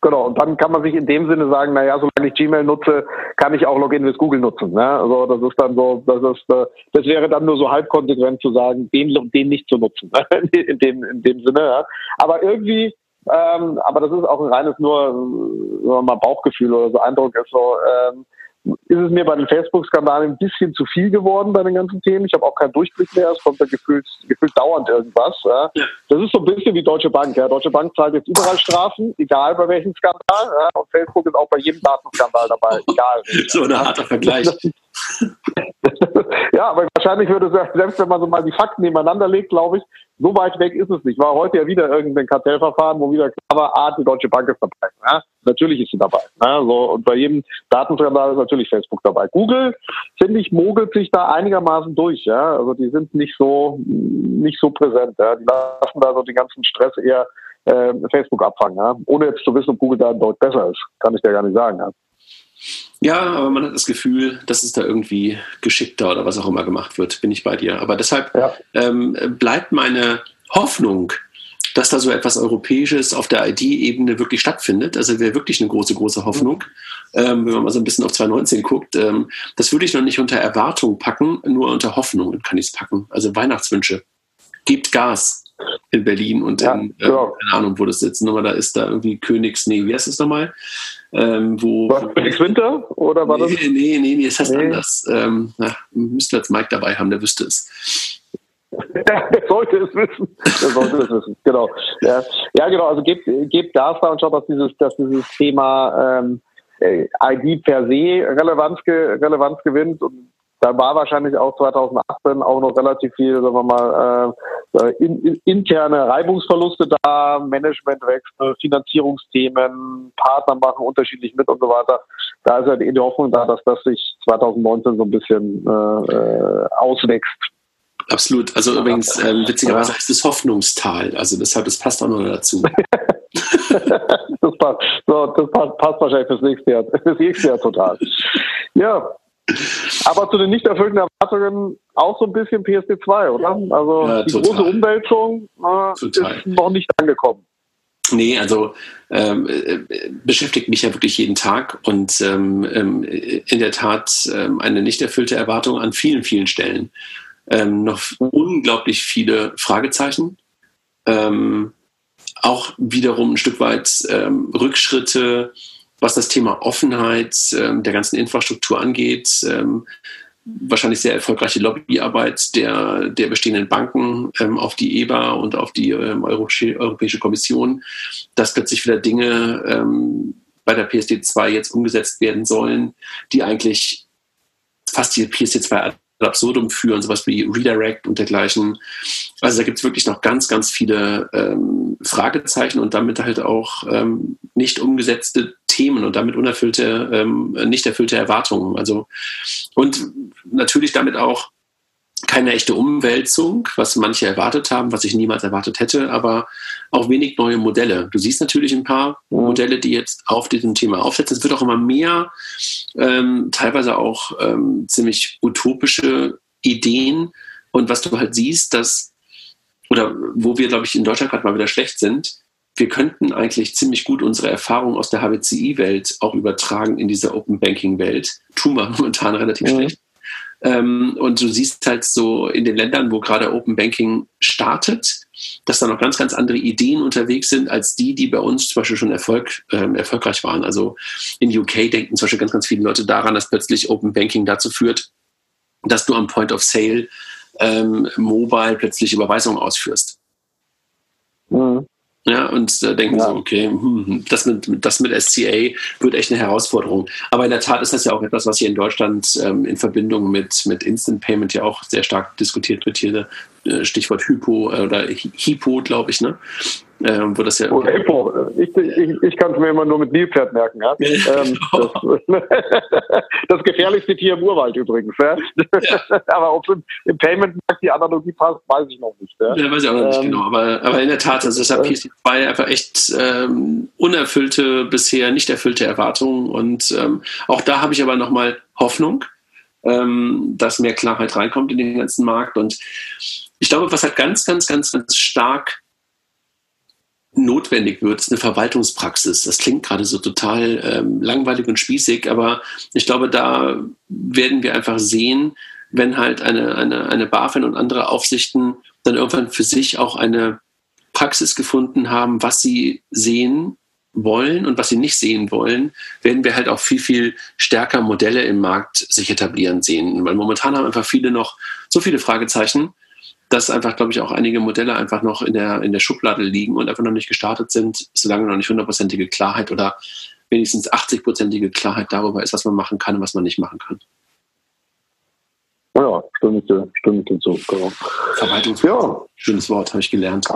Genau, und dann kann man sich in dem Sinne sagen, naja, solange ich Gmail nutze, kann ich auch Login with Google nutzen. Ne? Also das ist dann so, das ist, äh, das wäre dann nur so halb konsequent zu sagen, den, den nicht zu nutzen, in dem, in dem Sinne. Ja? Aber irgendwie, ähm, aber das ist auch ein reines nur äh, mal Bauchgefühl oder so Eindruck ist so, ähm, ist es mir bei den Facebook-Skandalen ein bisschen zu viel geworden bei den ganzen Themen. Ich habe auch keinen Durchblick mehr. Es kommt da gefühlt, gefühlt dauernd irgendwas. Ja. Das ist so ein bisschen wie Deutsche Bank. Ja. Deutsche Bank zahlt jetzt überall Strafen, egal bei welchem Skandal. Ja. Und Facebook ist auch bei jedem Datenskandal dabei, egal. so ein harter Vergleich. ja, aber wahrscheinlich würde es, selbst wenn man so mal die Fakten nebeneinander legt, glaube ich, so weit weg ist es nicht. War heute ja wieder irgendein Kartellverfahren, wo wieder klar war, ah, die Deutsche Bank ist dabei. Ja? Natürlich ist sie dabei. Ja? So, und bei jedem Datenskandal ist natürlich Facebook dabei. Google, finde ich, mogelt sich da einigermaßen durch. Ja? Also die sind nicht so, nicht so präsent. Ja? Die lassen da so den ganzen Stress eher äh, Facebook abfangen. Ja? Ohne jetzt zu wissen, ob Google da dort besser ist. Kann ich dir gar nicht sagen. Ja? Ja, aber man hat das Gefühl, dass es da irgendwie geschickter oder was auch immer gemacht wird, bin ich bei dir. Aber deshalb ja. ähm, bleibt meine Hoffnung, dass da so etwas Europäisches auf der ID-Ebene wirklich stattfindet. Also wäre wirklich eine große, große Hoffnung, mhm. ähm, wenn man mal so ein bisschen auf 2019 guckt. Ähm, das würde ich noch nicht unter Erwartung packen, nur unter Hoffnungen kann ich es packen. Also Weihnachtswünsche. Gebt Gas in Berlin und ja, in, äh, genau. keine Ahnung, wo das jetzt nochmal da ist, da irgendwie Königs, nee, wie heißt das nochmal? Ähm, wo, war Königs Winter oder war nee, das? Nee, nee, nee, es heißt nee. anders. Ähm, na, müsste jetzt Mike dabei haben, der wüsste es. Ja, der sollte es wissen. Der sollte es wissen, genau. Ja, ja genau, also gebt, gebt Gas da und schaut, dass dieses, dass dieses Thema ähm, äh, ID per se Relevanz, Relevanz gewinnt und da war wahrscheinlich auch 2018 auch noch relativ viel, sagen wir mal, äh, in, in, interne Reibungsverluste da, Managementwechsel, Finanzierungsthemen, Partner machen unterschiedlich mit und so weiter. Da ist ja die, die Hoffnung da, dass das sich 2019 so ein bisschen äh, äh, auswächst. Absolut. Also übrigens, ähm, witzigerweise heißt es Hoffnungstal. Also deshalb, das passt auch noch dazu. das passt, so, das passt, passt wahrscheinlich fürs nächste Jahr, fürs nächste Jahr total. Ja, aber zu den nicht erfüllten Erwartungen auch so ein bisschen PSD2, oder? Also ja, die große Umwälzung äh, ist noch nicht angekommen. Nee, also ähm, äh, beschäftigt mich ja wirklich jeden Tag und ähm, ähm in der Tat ähm, eine nicht erfüllte Erwartung an vielen, vielen Stellen. Ähm, noch unglaublich viele Fragezeichen. Ähm, auch wiederum ein Stück weit Rückschritte, was das Thema Offenheit ähm, der ganzen Infrastruktur angeht. Ähm, wahrscheinlich sehr erfolgreiche Lobbyarbeit der, der bestehenden Banken ähm, auf die EBA und auf die ähm, Europäische Kommission, dass plötzlich wieder Dinge ähm, bei der PSD2 jetzt umgesetzt werden sollen, die eigentlich fast die PSD2 absurdum führen, sowas wie Redirect und dergleichen. Also da gibt es wirklich noch ganz, ganz viele ähm, Fragezeichen und damit halt auch ähm, nicht umgesetzte Themen und damit unerfüllte, ähm, nicht erfüllte Erwartungen. Also und natürlich damit auch keine echte Umwälzung, was manche erwartet haben, was ich niemals erwartet hätte, aber auch wenig neue Modelle. Du siehst natürlich ein paar Modelle, die jetzt auf diesem Thema aufsetzen. Es wird auch immer mehr, ähm, teilweise auch ähm, ziemlich utopische Ideen. Und was du halt siehst, dass, oder wo wir, glaube ich, in Deutschland gerade mal wieder schlecht sind, wir könnten eigentlich ziemlich gut unsere Erfahrungen aus der HBCI-Welt auch übertragen in diese Open Banking-Welt. Tun wir momentan relativ mhm. schlecht. Ähm, und du siehst halt so in den Ländern, wo gerade Open Banking startet, dass da noch ganz, ganz andere Ideen unterwegs sind als die, die bei uns zum Beispiel schon Erfolg, ähm, erfolgreich waren. Also in UK denken zum Beispiel ganz, ganz viele Leute daran, dass plötzlich Open Banking dazu führt, dass du am Point of Sale ähm, mobile plötzlich Überweisungen ausführst. Mhm. Ja, und da denken ja. so, okay, hm, das mit, das mit SCA wird echt eine Herausforderung. Aber in der Tat ist das ja auch etwas, was hier in Deutschland ähm, in Verbindung mit, mit Instant Payment ja auch sehr stark diskutiert wird. Hier äh, Stichwort Hypo äh, oder Hypo, glaube ich, ne? Ähm, wo das ja. Oh, Hippo. Ich, ich, ich kann es mir immer nur mit Nilpferd merken. Ja? ähm, das, das, gefährlichste Tier im Urwald übrigens. Ja? ja. aber ob im, im Payment-Markt die Analogie passt, weiß ich noch nicht. Ja, weiß ich auch noch nicht ähm, genau. Aber, aber in der Tat, also ist ja PSD2 einfach echt ähm, unerfüllte, bisher nicht erfüllte Erwartungen. Und ähm, auch da habe ich aber nochmal Hoffnung, ähm, dass mehr Klarheit reinkommt in den ganzen Markt. Und ich glaube, was halt ganz, ganz, ganz, ganz stark notwendig wird, ist eine Verwaltungspraxis. Das klingt gerade so total ähm, langweilig und spießig, aber ich glaube, da werden wir einfach sehen, wenn halt eine, eine, eine BaFin und andere Aufsichten dann irgendwann für sich auch eine Praxis gefunden haben, was sie sehen wollen und was sie nicht sehen wollen, werden wir halt auch viel, viel stärker Modelle im Markt sich etablieren sehen. Weil momentan haben einfach viele noch so viele Fragezeichen, dass einfach, glaube ich, auch einige Modelle einfach noch in der, in der Schublade liegen und einfach noch nicht gestartet sind, solange noch nicht hundertprozentige Klarheit oder wenigstens 80-prozentige Klarheit darüber ist, was man machen kann und was man nicht machen kann. Ja, stimme ich dir, stimme ich dir zu. Genau. Verwaltungswort. Ja. Schönes Wort, habe ich gelernt.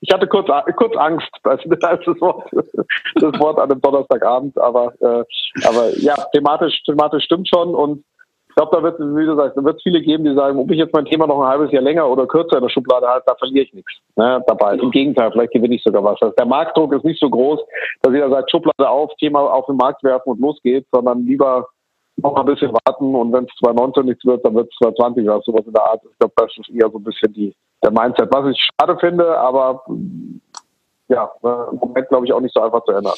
ich hatte kurz, kurz Angst, als das Wort, das Wort an einem Donnerstagabend, aber, äh, aber ja, thematisch, thematisch stimmt schon und ich glaube, da wird, wie du sagst, da wird es viele geben, die sagen, ob ich jetzt mein Thema noch ein halbes Jahr länger oder kürzer in der Schublade halte, da verliere ich nichts ne, dabei. Im Gegenteil, vielleicht gewinne ich sogar was. Also der Marktdruck ist nicht so groß, dass jeder sagt, Schublade auf, Thema auf den Markt werfen und los geht's, sondern lieber noch ein bisschen warten und wenn es 2019 nichts wird, dann wird es 2020 oder sowas in der Art. Ich glaube, das ist eher so ein bisschen die, der Mindset, was ich schade finde, aber ja, äh, im Moment glaube ich auch nicht so einfach zu ändern.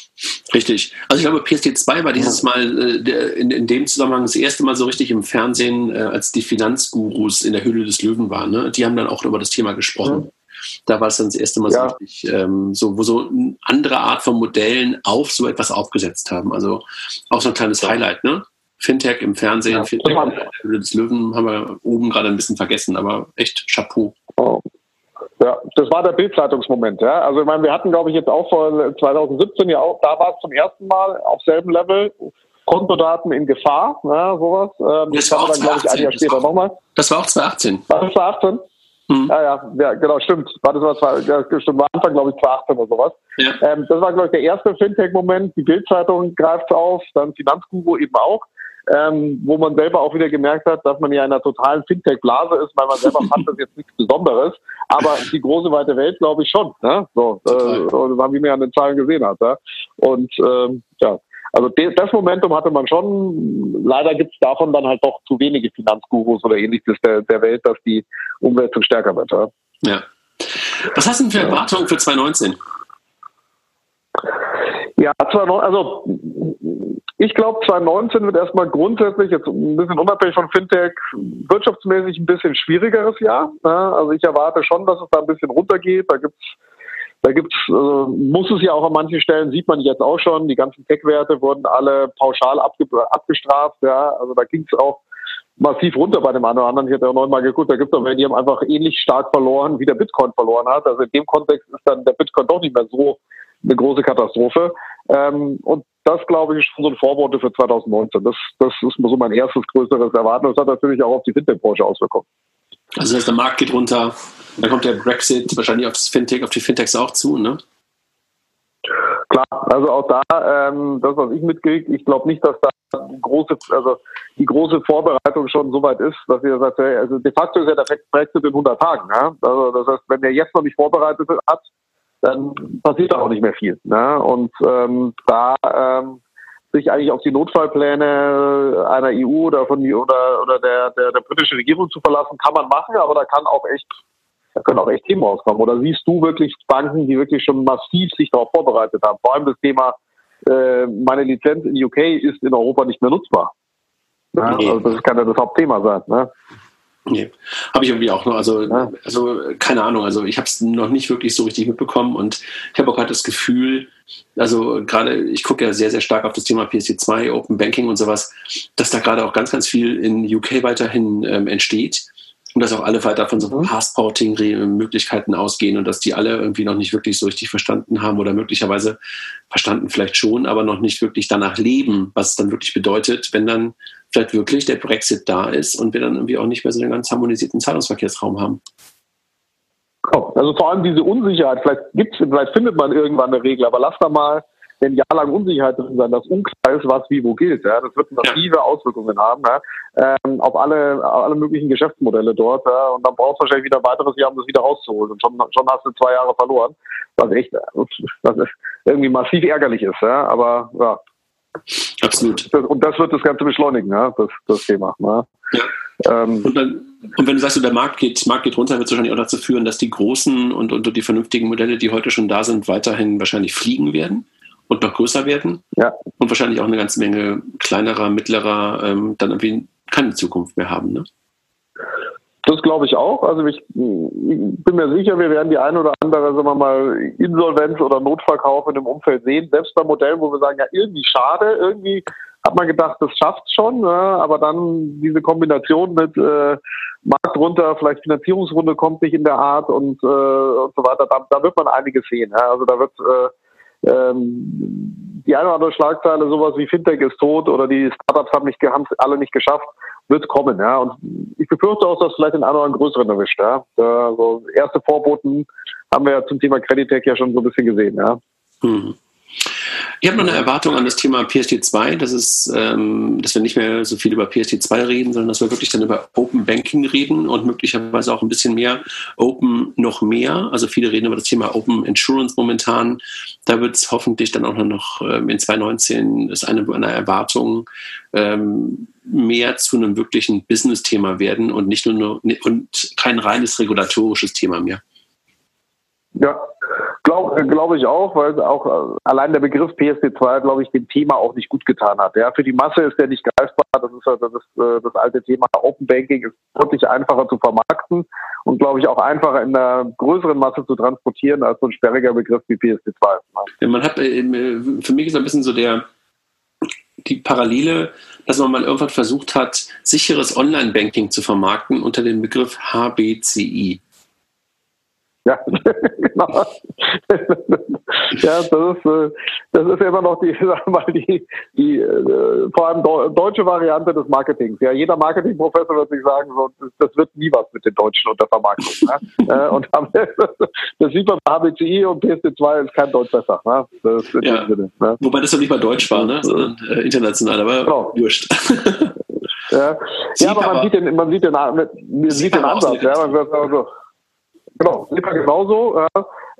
Richtig. Also ich glaube, PSD2 war dieses Mal äh, in, in dem Zusammenhang das erste Mal so richtig im Fernsehen, äh, als die Finanzgurus in der Höhle des Löwen waren. Ne? Die haben dann auch über das Thema gesprochen. Mhm. Da war es dann das erste Mal ja. so richtig, ähm, so, wo so eine andere Art von Modellen auf so etwas aufgesetzt haben. Also auch so ein kleines. Highlight, ne? Fintech im Fernsehen, ja. Fintech in der Höhle des Löwen haben wir oben gerade ein bisschen vergessen, aber echt Chapeau. Oh. Ja, das war der Bildzeitungsmoment. Ja. Also ich meine, wir hatten, glaube ich, jetzt auch vor 2017 ja auch, da war es zum ersten Mal auf selben Level Kontodaten in Gefahr, ja, sowas. Ähm, das, das war dann, glaube ich, ein Jahr später nochmal. Das war auch 2018. War das 2018? Mhm. Ja, ja, ja, genau, stimmt. War das war, ja, stimmt, war Anfang, glaube ich, 2018 oder sowas. Ja. Ähm, das war, glaube ich, der erste Fintech-Moment. Die Bildzeitung greift auf, dann Finanzguru eben auch. Ähm, wo man selber auch wieder gemerkt hat, dass man ja in einer totalen Fintech-Blase ist, weil man selber fand das jetzt nichts Besonderes. Aber die große weite Welt, glaube ich schon. Ne? So, äh, wie man ja an den Zahlen gesehen hat. Ja? Und ähm, ja, also das Momentum hatte man schon. Leider gibt es davon dann halt doch zu wenige Finanzgurus oder ähnliches der, der Welt, dass die Umwälzung stärker wird. Ja. ja. Was hast du denn für Erwartungen für 2019? Ja, also ich glaube, 2019 wird erstmal grundsätzlich, jetzt ein bisschen unabhängig von Fintech, wirtschaftsmäßig ein bisschen schwierigeres Jahr. Also ich erwarte schon, dass es da ein bisschen runtergeht. Da gibt's da gibt's, äh, muss es ja auch an manchen Stellen, sieht man jetzt auch schon, die ganzen Tech-Werte wurden alle pauschal abge abgestraft. Ja, also da ging es auch massiv runter bei dem einen oder anderen. Ich hatte auch neunmal geguckt, da gibt es auch welche, die haben einfach ähnlich stark verloren, wie der Bitcoin verloren hat. Also in dem Kontext ist dann der Bitcoin doch nicht mehr so eine große Katastrophe. Ähm, und das, glaube ich, ist schon so ein Vorworte für 2019. Das, das ist so mein erstes größeres Erwarten. Das hat natürlich auch auf die Fintech-Branche Auswirkungen. Also das heißt, der Markt geht runter, dann kommt der Brexit wahrscheinlich auf das Fintech, auf die Fintechs auch zu, ne? Klar, also auch da, ähm, das, was ich mitkriege, ich glaube nicht, dass da die große, also die große Vorbereitung schon so weit ist, dass ihr sagt, also de facto ist ja der Brexit in 100 Tagen. Ja? Also das heißt, wenn er jetzt noch nicht vorbereitet hat, dann passiert da auch nicht mehr viel. Ne? Und ähm, da ähm, sich eigentlich auf die Notfallpläne einer EU oder von oder oder der, der, der britischen Regierung zu verlassen, kann man machen, aber da kann auch echt da können auch echt Themen rauskommen. Oder siehst du wirklich Banken, die wirklich schon massiv sich darauf vorbereitet haben? Vor allem das Thema, äh, meine Lizenz in UK ist in Europa nicht mehr nutzbar. Ja, also das kann ja das Hauptthema sein. Ne? Nee, habe ich irgendwie auch noch. Also, ja. also keine Ahnung. Also ich habe es noch nicht wirklich so richtig mitbekommen und ich habe auch gerade das Gefühl, also gerade ich gucke ja sehr, sehr stark auf das Thema PSD2, Open Banking und sowas, dass da gerade auch ganz, ganz viel in UK weiterhin ähm, entsteht und dass auch alle weiter von so mhm. Passporting-Möglichkeiten ausgehen und dass die alle irgendwie noch nicht wirklich so richtig verstanden haben oder möglicherweise verstanden vielleicht schon, aber noch nicht wirklich danach leben, was es dann wirklich bedeutet, wenn dann vielleicht wirklich der Brexit da ist und wir dann irgendwie auch nicht mehr so einen ganz harmonisierten Zahlungsverkehrsraum haben. Also vor allem diese Unsicherheit, vielleicht gibt's, vielleicht findet man irgendwann eine Regel, aber lass da mal ein Jahr lang Unsicherheit drin sein, dass unklar ist, was wie wo gilt. Ja. Das wird massive. Auswirkungen haben ja, ähm, auf alle, alle möglichen Geschäftsmodelle dort. Ja. Und dann brauchst du wahrscheinlich wieder ein weiteres Jahr, um das wieder rauszuholen. Und schon, schon hast du zwei Jahre verloren, was echt was irgendwie massiv ärgerlich ist. Ja. Aber ja. Absolut. Und das wird das Ganze beschleunigen, ja, das, das Thema. Ja. Ähm, und, dann, und, wenn du sagst, der Markt geht, Markt geht runter, wird es wahrscheinlich auch dazu führen, dass die großen und, und die vernünftigen Modelle, die heute schon da sind, weiterhin wahrscheinlich fliegen werden und noch größer werden. Ja. Und wahrscheinlich auch eine ganze Menge kleinerer, mittlerer ähm, dann irgendwie keine Zukunft mehr haben. Ne? Das glaube ich auch. Also ich, ich, bin mir sicher, wir werden die ein oder andere, sagen wir mal, Insolvenz oder Notverkauf in dem Umfeld sehen. Selbst bei Modellen, wo wir sagen, ja, irgendwie schade, irgendwie hat man gedacht, das schafft schon, ne? aber dann diese Kombination mit äh, Markt runter, vielleicht Finanzierungsrunde kommt nicht in der Art und, äh, und so weiter, da, da wird man einiges sehen. Ja? Also da wird äh, ähm, die eine oder andere Schlagzeile, sowas wie Fintech ist tot oder die Startups haben nicht haben es alle nicht geschafft, wird kommen, ja. Und ich befürchte auch, dass vielleicht den einen oder anderen größeren erwischt, ja. Also erste Vorboten haben wir ja zum Thema Creditech ja schon so ein bisschen gesehen, ja. Hm. Ich habe noch eine Erwartung an das Thema PSD2, dass, es, ähm, dass wir nicht mehr so viel über PSD2 reden, sondern dass wir wirklich dann über Open Banking reden und möglicherweise auch ein bisschen mehr Open noch mehr. Also viele reden über das Thema Open Insurance momentan. Da wird es hoffentlich dann auch noch ähm, in 2019 ist eine, eine Erwartung ähm, mehr zu einem wirklichen Business-Thema werden und nicht nur und kein reines regulatorisches Thema mehr. Ja, glaube glaub ich auch, weil auch äh, allein der Begriff PSD2, glaube ich, dem Thema auch nicht gut getan hat. Ja, für die Masse ist der nicht greifbar. Das ist das, ist, äh, das alte Thema Open Banking ist deutlich einfacher zu vermarkten und glaube ich auch einfacher in der größeren Masse zu transportieren als so ein sperriger Begriff wie PSD2. Ja, man hat äh, für mich ist ein bisschen so der die Parallele, dass man mal irgendwann versucht hat, sicheres Online-Banking zu vermarkten unter dem Begriff HBCI. Ja, genau. Ja, das ist, äh, das ist immer noch die, sag mal, die, die äh, vor allem deutsche Variante des Marketings. Ja, jeder Marketingprofessor wird sich sagen, so, das wird nie was mit den Deutschen unter Vermarktung. Ne? Äh, und das sieht man bei HBCI und PSD2 ist kein Deutsch besser. Ne? Das ja. Sinne, ne? Wobei das doch nicht mal Deutsch war, ne? sondern äh, international, aber genau. wurscht. Ja, ja aber man sieht den, man sieht den, man sieht den Ansatz. Ja, man sagt also, genau, man genauso. Ja.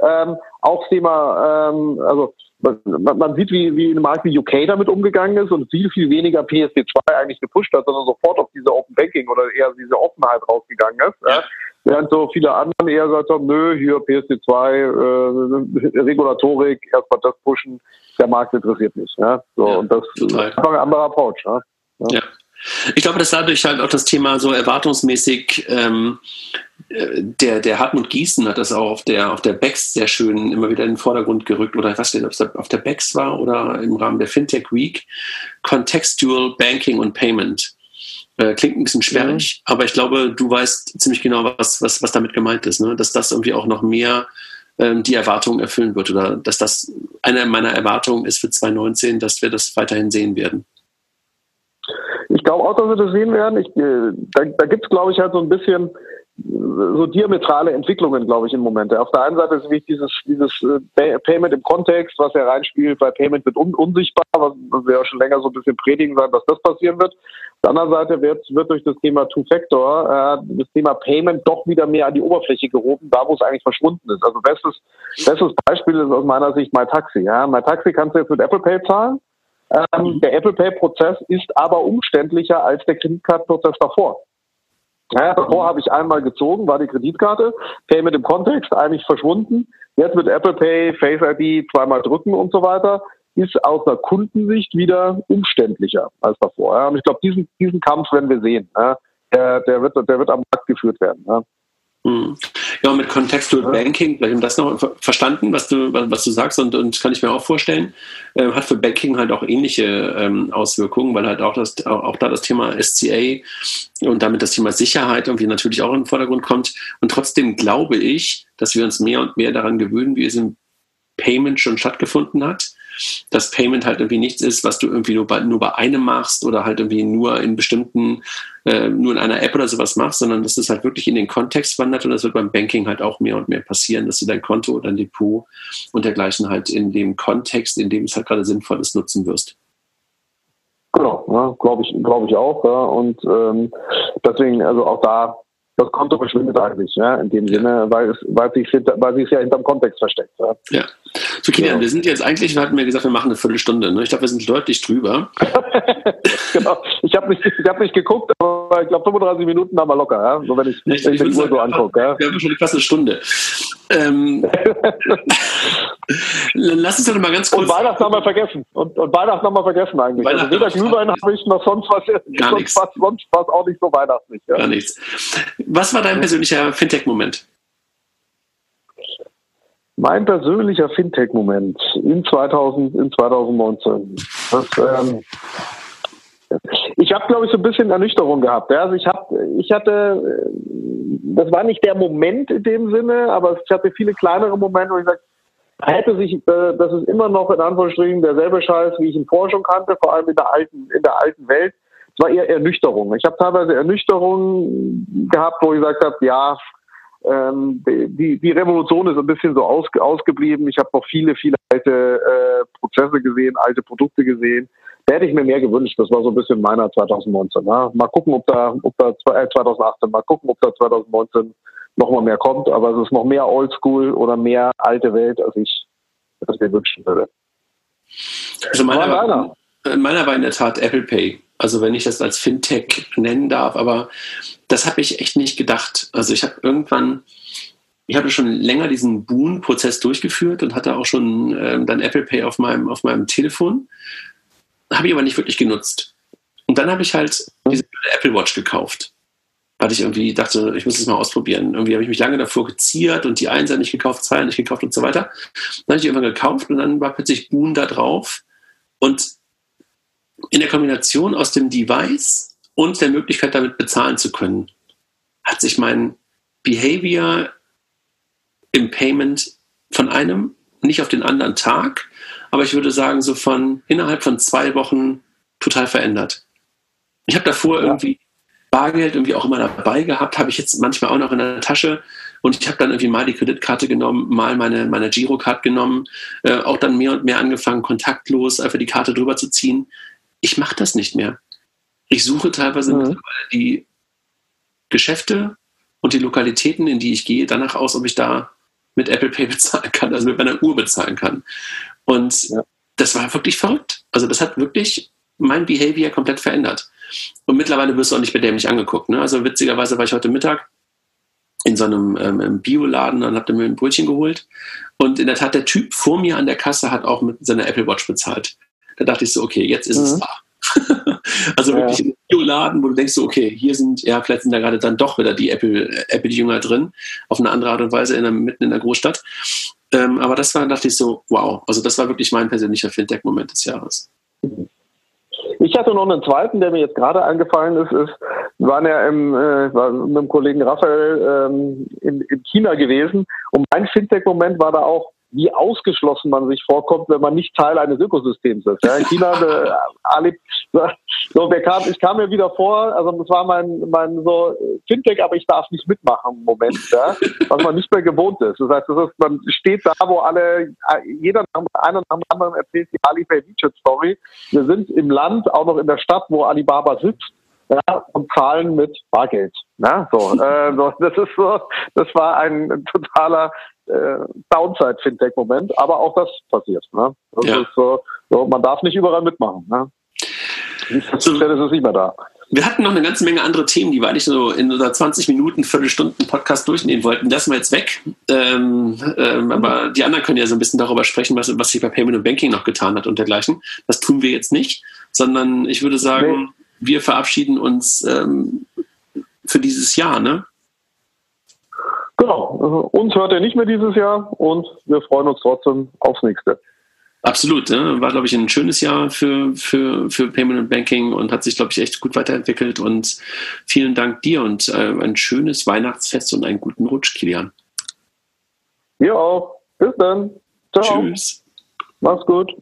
Ähm, auch Thema, ähm, also man, man, sieht, wie, wie ein Markt wie UK damit umgegangen ist und viel, viel weniger PSD2 eigentlich gepusht hat, sondern sofort auf diese Open Banking oder eher diese Offenheit rausgegangen ist. Ja. Während so viele anderen eher gesagt haben, nö, hier PSD2, äh, Regulatorik, erstmal das pushen, der Markt interessiert mich. Ja. So, ja, und das total. ist ein anderer Approach. Ja. ja. Ich glaube, dass dadurch halt auch das Thema so erwartungsmäßig, ähm, äh, der, der Hartmut Gießen hat das auch auf der, auf der BEX sehr schön immer wieder in den Vordergrund gerückt, oder ich weiß nicht, ob es auf der BEX war oder im Rahmen der Fintech Week, Contextual Banking und Payment. Äh, klingt ein bisschen sperrig, ja. aber ich glaube, du weißt ziemlich genau, was, was, was damit gemeint ist, ne? dass das irgendwie auch noch mehr ähm, die Erwartungen erfüllen wird oder dass das eine meiner Erwartungen ist für 2019, dass wir das weiterhin sehen werden. Ich glaube auch, dass wir das sehen werden. Ich, äh, da da gibt es, glaube ich, halt so ein bisschen so diametrale Entwicklungen, glaube ich, im Moment. Auf der einen Seite ist wichtig dieses, dieses äh, Payment im Kontext, was ja reinspielt, weil Payment wird un unsichtbar, was wir ja schon länger so ein bisschen predigen sagen, dass das passieren wird. Auf der anderen Seite wird, wird durch das Thema Two-Factor äh, das Thema Payment doch wieder mehr an die Oberfläche gehoben, da wo es eigentlich verschwunden ist. Also bestes, bestes Beispiel ist aus meiner Sicht MyTaxi. Ja? MyTaxi kannst du jetzt mit Apple Pay zahlen. Ähm, der Apple Pay-Prozess ist aber umständlicher als der Kreditkartenprozess davor. Ja, davor habe ich einmal gezogen, war die Kreditkarte, Payment im Kontext eigentlich verschwunden. Jetzt mit Apple Pay, Face ID zweimal drücken und so weiter, ist aus der Kundensicht wieder umständlicher als davor. Ja. Und ich glaube, diesen, diesen Kampf werden wir sehen. Ja. Der, der, wird, der wird am Markt geführt werden. Ja. Hm. Ja, mit Contextual Banking, vielleicht haben das noch verstanden, was du, was du sagst, und, und kann ich mir auch vorstellen, äh, hat für Banking halt auch ähnliche ähm, Auswirkungen, weil halt auch, das, auch, auch da das Thema SCA und damit das Thema Sicherheit irgendwie natürlich auch in den Vordergrund kommt. Und trotzdem glaube ich, dass wir uns mehr und mehr daran gewöhnen, wie es im Payment schon stattgefunden hat dass Payment halt irgendwie nichts ist, was du irgendwie nur bei, nur bei einem machst oder halt irgendwie nur in bestimmten, äh, nur in einer App oder sowas machst, sondern dass es halt wirklich in den Kontext wandert und das wird beim Banking halt auch mehr und mehr passieren, dass du dein Konto oder dein Depot und dergleichen halt in dem Kontext, in dem es halt gerade sinnvoll ist, nutzen wirst. Genau, ja, glaube ich, glaube ich auch. Ja. Und ähm, deswegen, also auch da das Konto verschwindet eigentlich, ja, in dem Sinne, weil es, weil sich, weil sich ja hinterm Kontext versteckt. Ja. ja. So, Kilian, ja. wir sind jetzt eigentlich, wir hatten mir gesagt, wir machen eine Viertelstunde. Ne? Ich glaube, wir sind deutlich drüber. genau. Ich habe nicht, ich hab nicht geguckt, aber ich glaube, 35 Minuten haben wir locker, ja? so wenn ich, ich, ich die Uhr so angucke. Ja? Wir haben schon fast eine Stunde. Ähm, lass uns doch mal ganz kurz. Und Weihnachten haben wir vergessen. Und, und Weihnachten haben wir vergessen eigentlich. Also weder Glühwein habe ich noch sonst was, Gar sonst nichts. was, sonst was auch nicht so weihnachtlich. Ja? Gar nichts. Was war dein persönlicher Fintech-Moment? Mein persönlicher Fintech-Moment in, 2000, in 2019. Das, ähm, habe, glaube ich, so ein bisschen Ernüchterung gehabt. Ja? Also ich, hab, ich hatte, das war nicht der Moment in dem Sinne, aber ich hatte viele kleinere Momente, wo ich sage, hätte sich, äh, das ist immer noch in Anführungsstrichen derselbe Scheiß, wie ich ihn vorher schon kannte, vor allem in der alten, in der alten Welt. Es war eher Ernüchterung. Ich habe teilweise Ernüchterung gehabt, wo ich gesagt habe, ja, ähm, die, die Revolution ist ein bisschen so aus, ausgeblieben. Ich habe noch viele, viele alte äh, Prozesse gesehen, alte Produkte gesehen. Da hätte ich mir mehr gewünscht. Das war so ein bisschen meiner 2019. Ja. Mal gucken, ob da, ob da äh, 2018, mal gucken, ob da 2019 noch mal mehr kommt. Aber es ist noch mehr Oldschool oder mehr alte Welt, als ich das mir wünschen würde. Also meiner war, meiner war in der Tat Apple Pay. Also wenn ich das als Fintech nennen darf, aber das habe ich echt nicht gedacht. Also ich habe irgendwann, ich habe schon länger diesen Boon-Prozess durchgeführt und hatte auch schon ähm, dann Apple Pay auf meinem, auf meinem Telefon, habe ich aber nicht wirklich genutzt. Und dann habe ich halt diese Apple Watch gekauft weil ich irgendwie dachte, ich muss es mal ausprobieren. Irgendwie habe ich mich lange davor geziert und die Einser nicht gekauft, zwei nicht gekauft und so weiter. Dann habe ich irgendwann gekauft und dann war plötzlich Boon da drauf. Und in der Kombination aus dem Device und der Möglichkeit, damit bezahlen zu können, hat sich mein Behavior im Payment von einem nicht auf den anderen Tag, aber ich würde sagen, so von innerhalb von zwei Wochen total verändert. Ich habe davor ja. irgendwie Bargeld irgendwie auch immer dabei gehabt, habe ich jetzt manchmal auch noch in der Tasche und ich habe dann irgendwie mal die Kreditkarte genommen, mal meine, meine Girocard genommen, äh, auch dann mehr und mehr angefangen, kontaktlos einfach die Karte drüber zu ziehen. Ich mache das nicht mehr. Ich suche teilweise mhm. die Geschäfte und die Lokalitäten, in die ich gehe, danach aus, ob ich da mit Apple Pay bezahlen kann, also mit meiner Uhr bezahlen kann. Und ja. das war wirklich verrückt. Also das hat wirklich mein Behavior komplett verändert. Und mittlerweile wirst du auch nicht mehr dämlich angeguckt. Ne? Also witzigerweise war ich heute Mittag in so einem ähm, Bioladen und habe mir ein Brötchen geholt. Und in der Tat, der Typ vor mir an der Kasse hat auch mit seiner Apple Watch bezahlt. Da dachte ich so, okay, jetzt ist mhm. es da. also ja. wirklich ein Bioladen, wo du denkst so, okay, hier sind, ja, vielleicht sind da gerade dann doch wieder die Apple, Apple-Jünger drin, auf eine andere Art und Weise in der, mitten in der Großstadt. Ähm, aber das war, dachte ich so, wow, also das war wirklich mein persönlicher Fintech-Moment des Jahres. Ich hatte noch einen zweiten, der mir jetzt gerade eingefallen ist. ist wir waren ja im, äh, war mit dem Kollegen Raphael ähm, in, in China gewesen. Und mein Fintech-Moment war da auch wie ausgeschlossen man sich vorkommt, wenn man nicht Teil eines Ökosystems ist. Ja, in China, äh, Ali, so, kam, ich kam mir wieder vor, also das war mein, mein so Fintech, aber ich darf nicht mitmachen Moment, ja, was man nicht mehr gewohnt ist. Das heißt, das ist, man steht da, wo alle, jeder nach einer nach dem anderen erzählt die Alipay WeChat Story. Wir sind im Land, auch noch in der Stadt, wo Alibaba sitzt ja, und zahlen mit Bargeld. Ja, so, äh, so, das ist so, das war ein totaler äh, Downside-Fintech-Moment, aber auch das passiert. Ne? Das ja. so, so, man darf nicht überall mitmachen. Ne? So, ist es nicht mehr da. Wir hatten noch eine ganze Menge andere Themen, die wir eigentlich so in unser 20 Minuten, Viertelstunden Podcast durchnehmen wollten. Das wir jetzt weg. Ähm, ähm, aber die anderen können ja so ein bisschen darüber sprechen, was, was sich bei Payment und Banking noch getan hat und dergleichen. Das tun wir jetzt nicht, sondern ich würde sagen, nee wir verabschieden uns ähm, für dieses Jahr, ne? Genau. Also uns hört er nicht mehr dieses Jahr und wir freuen uns trotzdem aufs nächste. Absolut. Ne? War, glaube ich, ein schönes Jahr für, für, für Payment und Banking und hat sich, glaube ich, echt gut weiterentwickelt. Und vielen Dank dir und äh, ein schönes Weihnachtsfest und einen guten Rutsch, Kilian. Dir auch. Bis dann. Ciao. Tschüss. Mach's gut.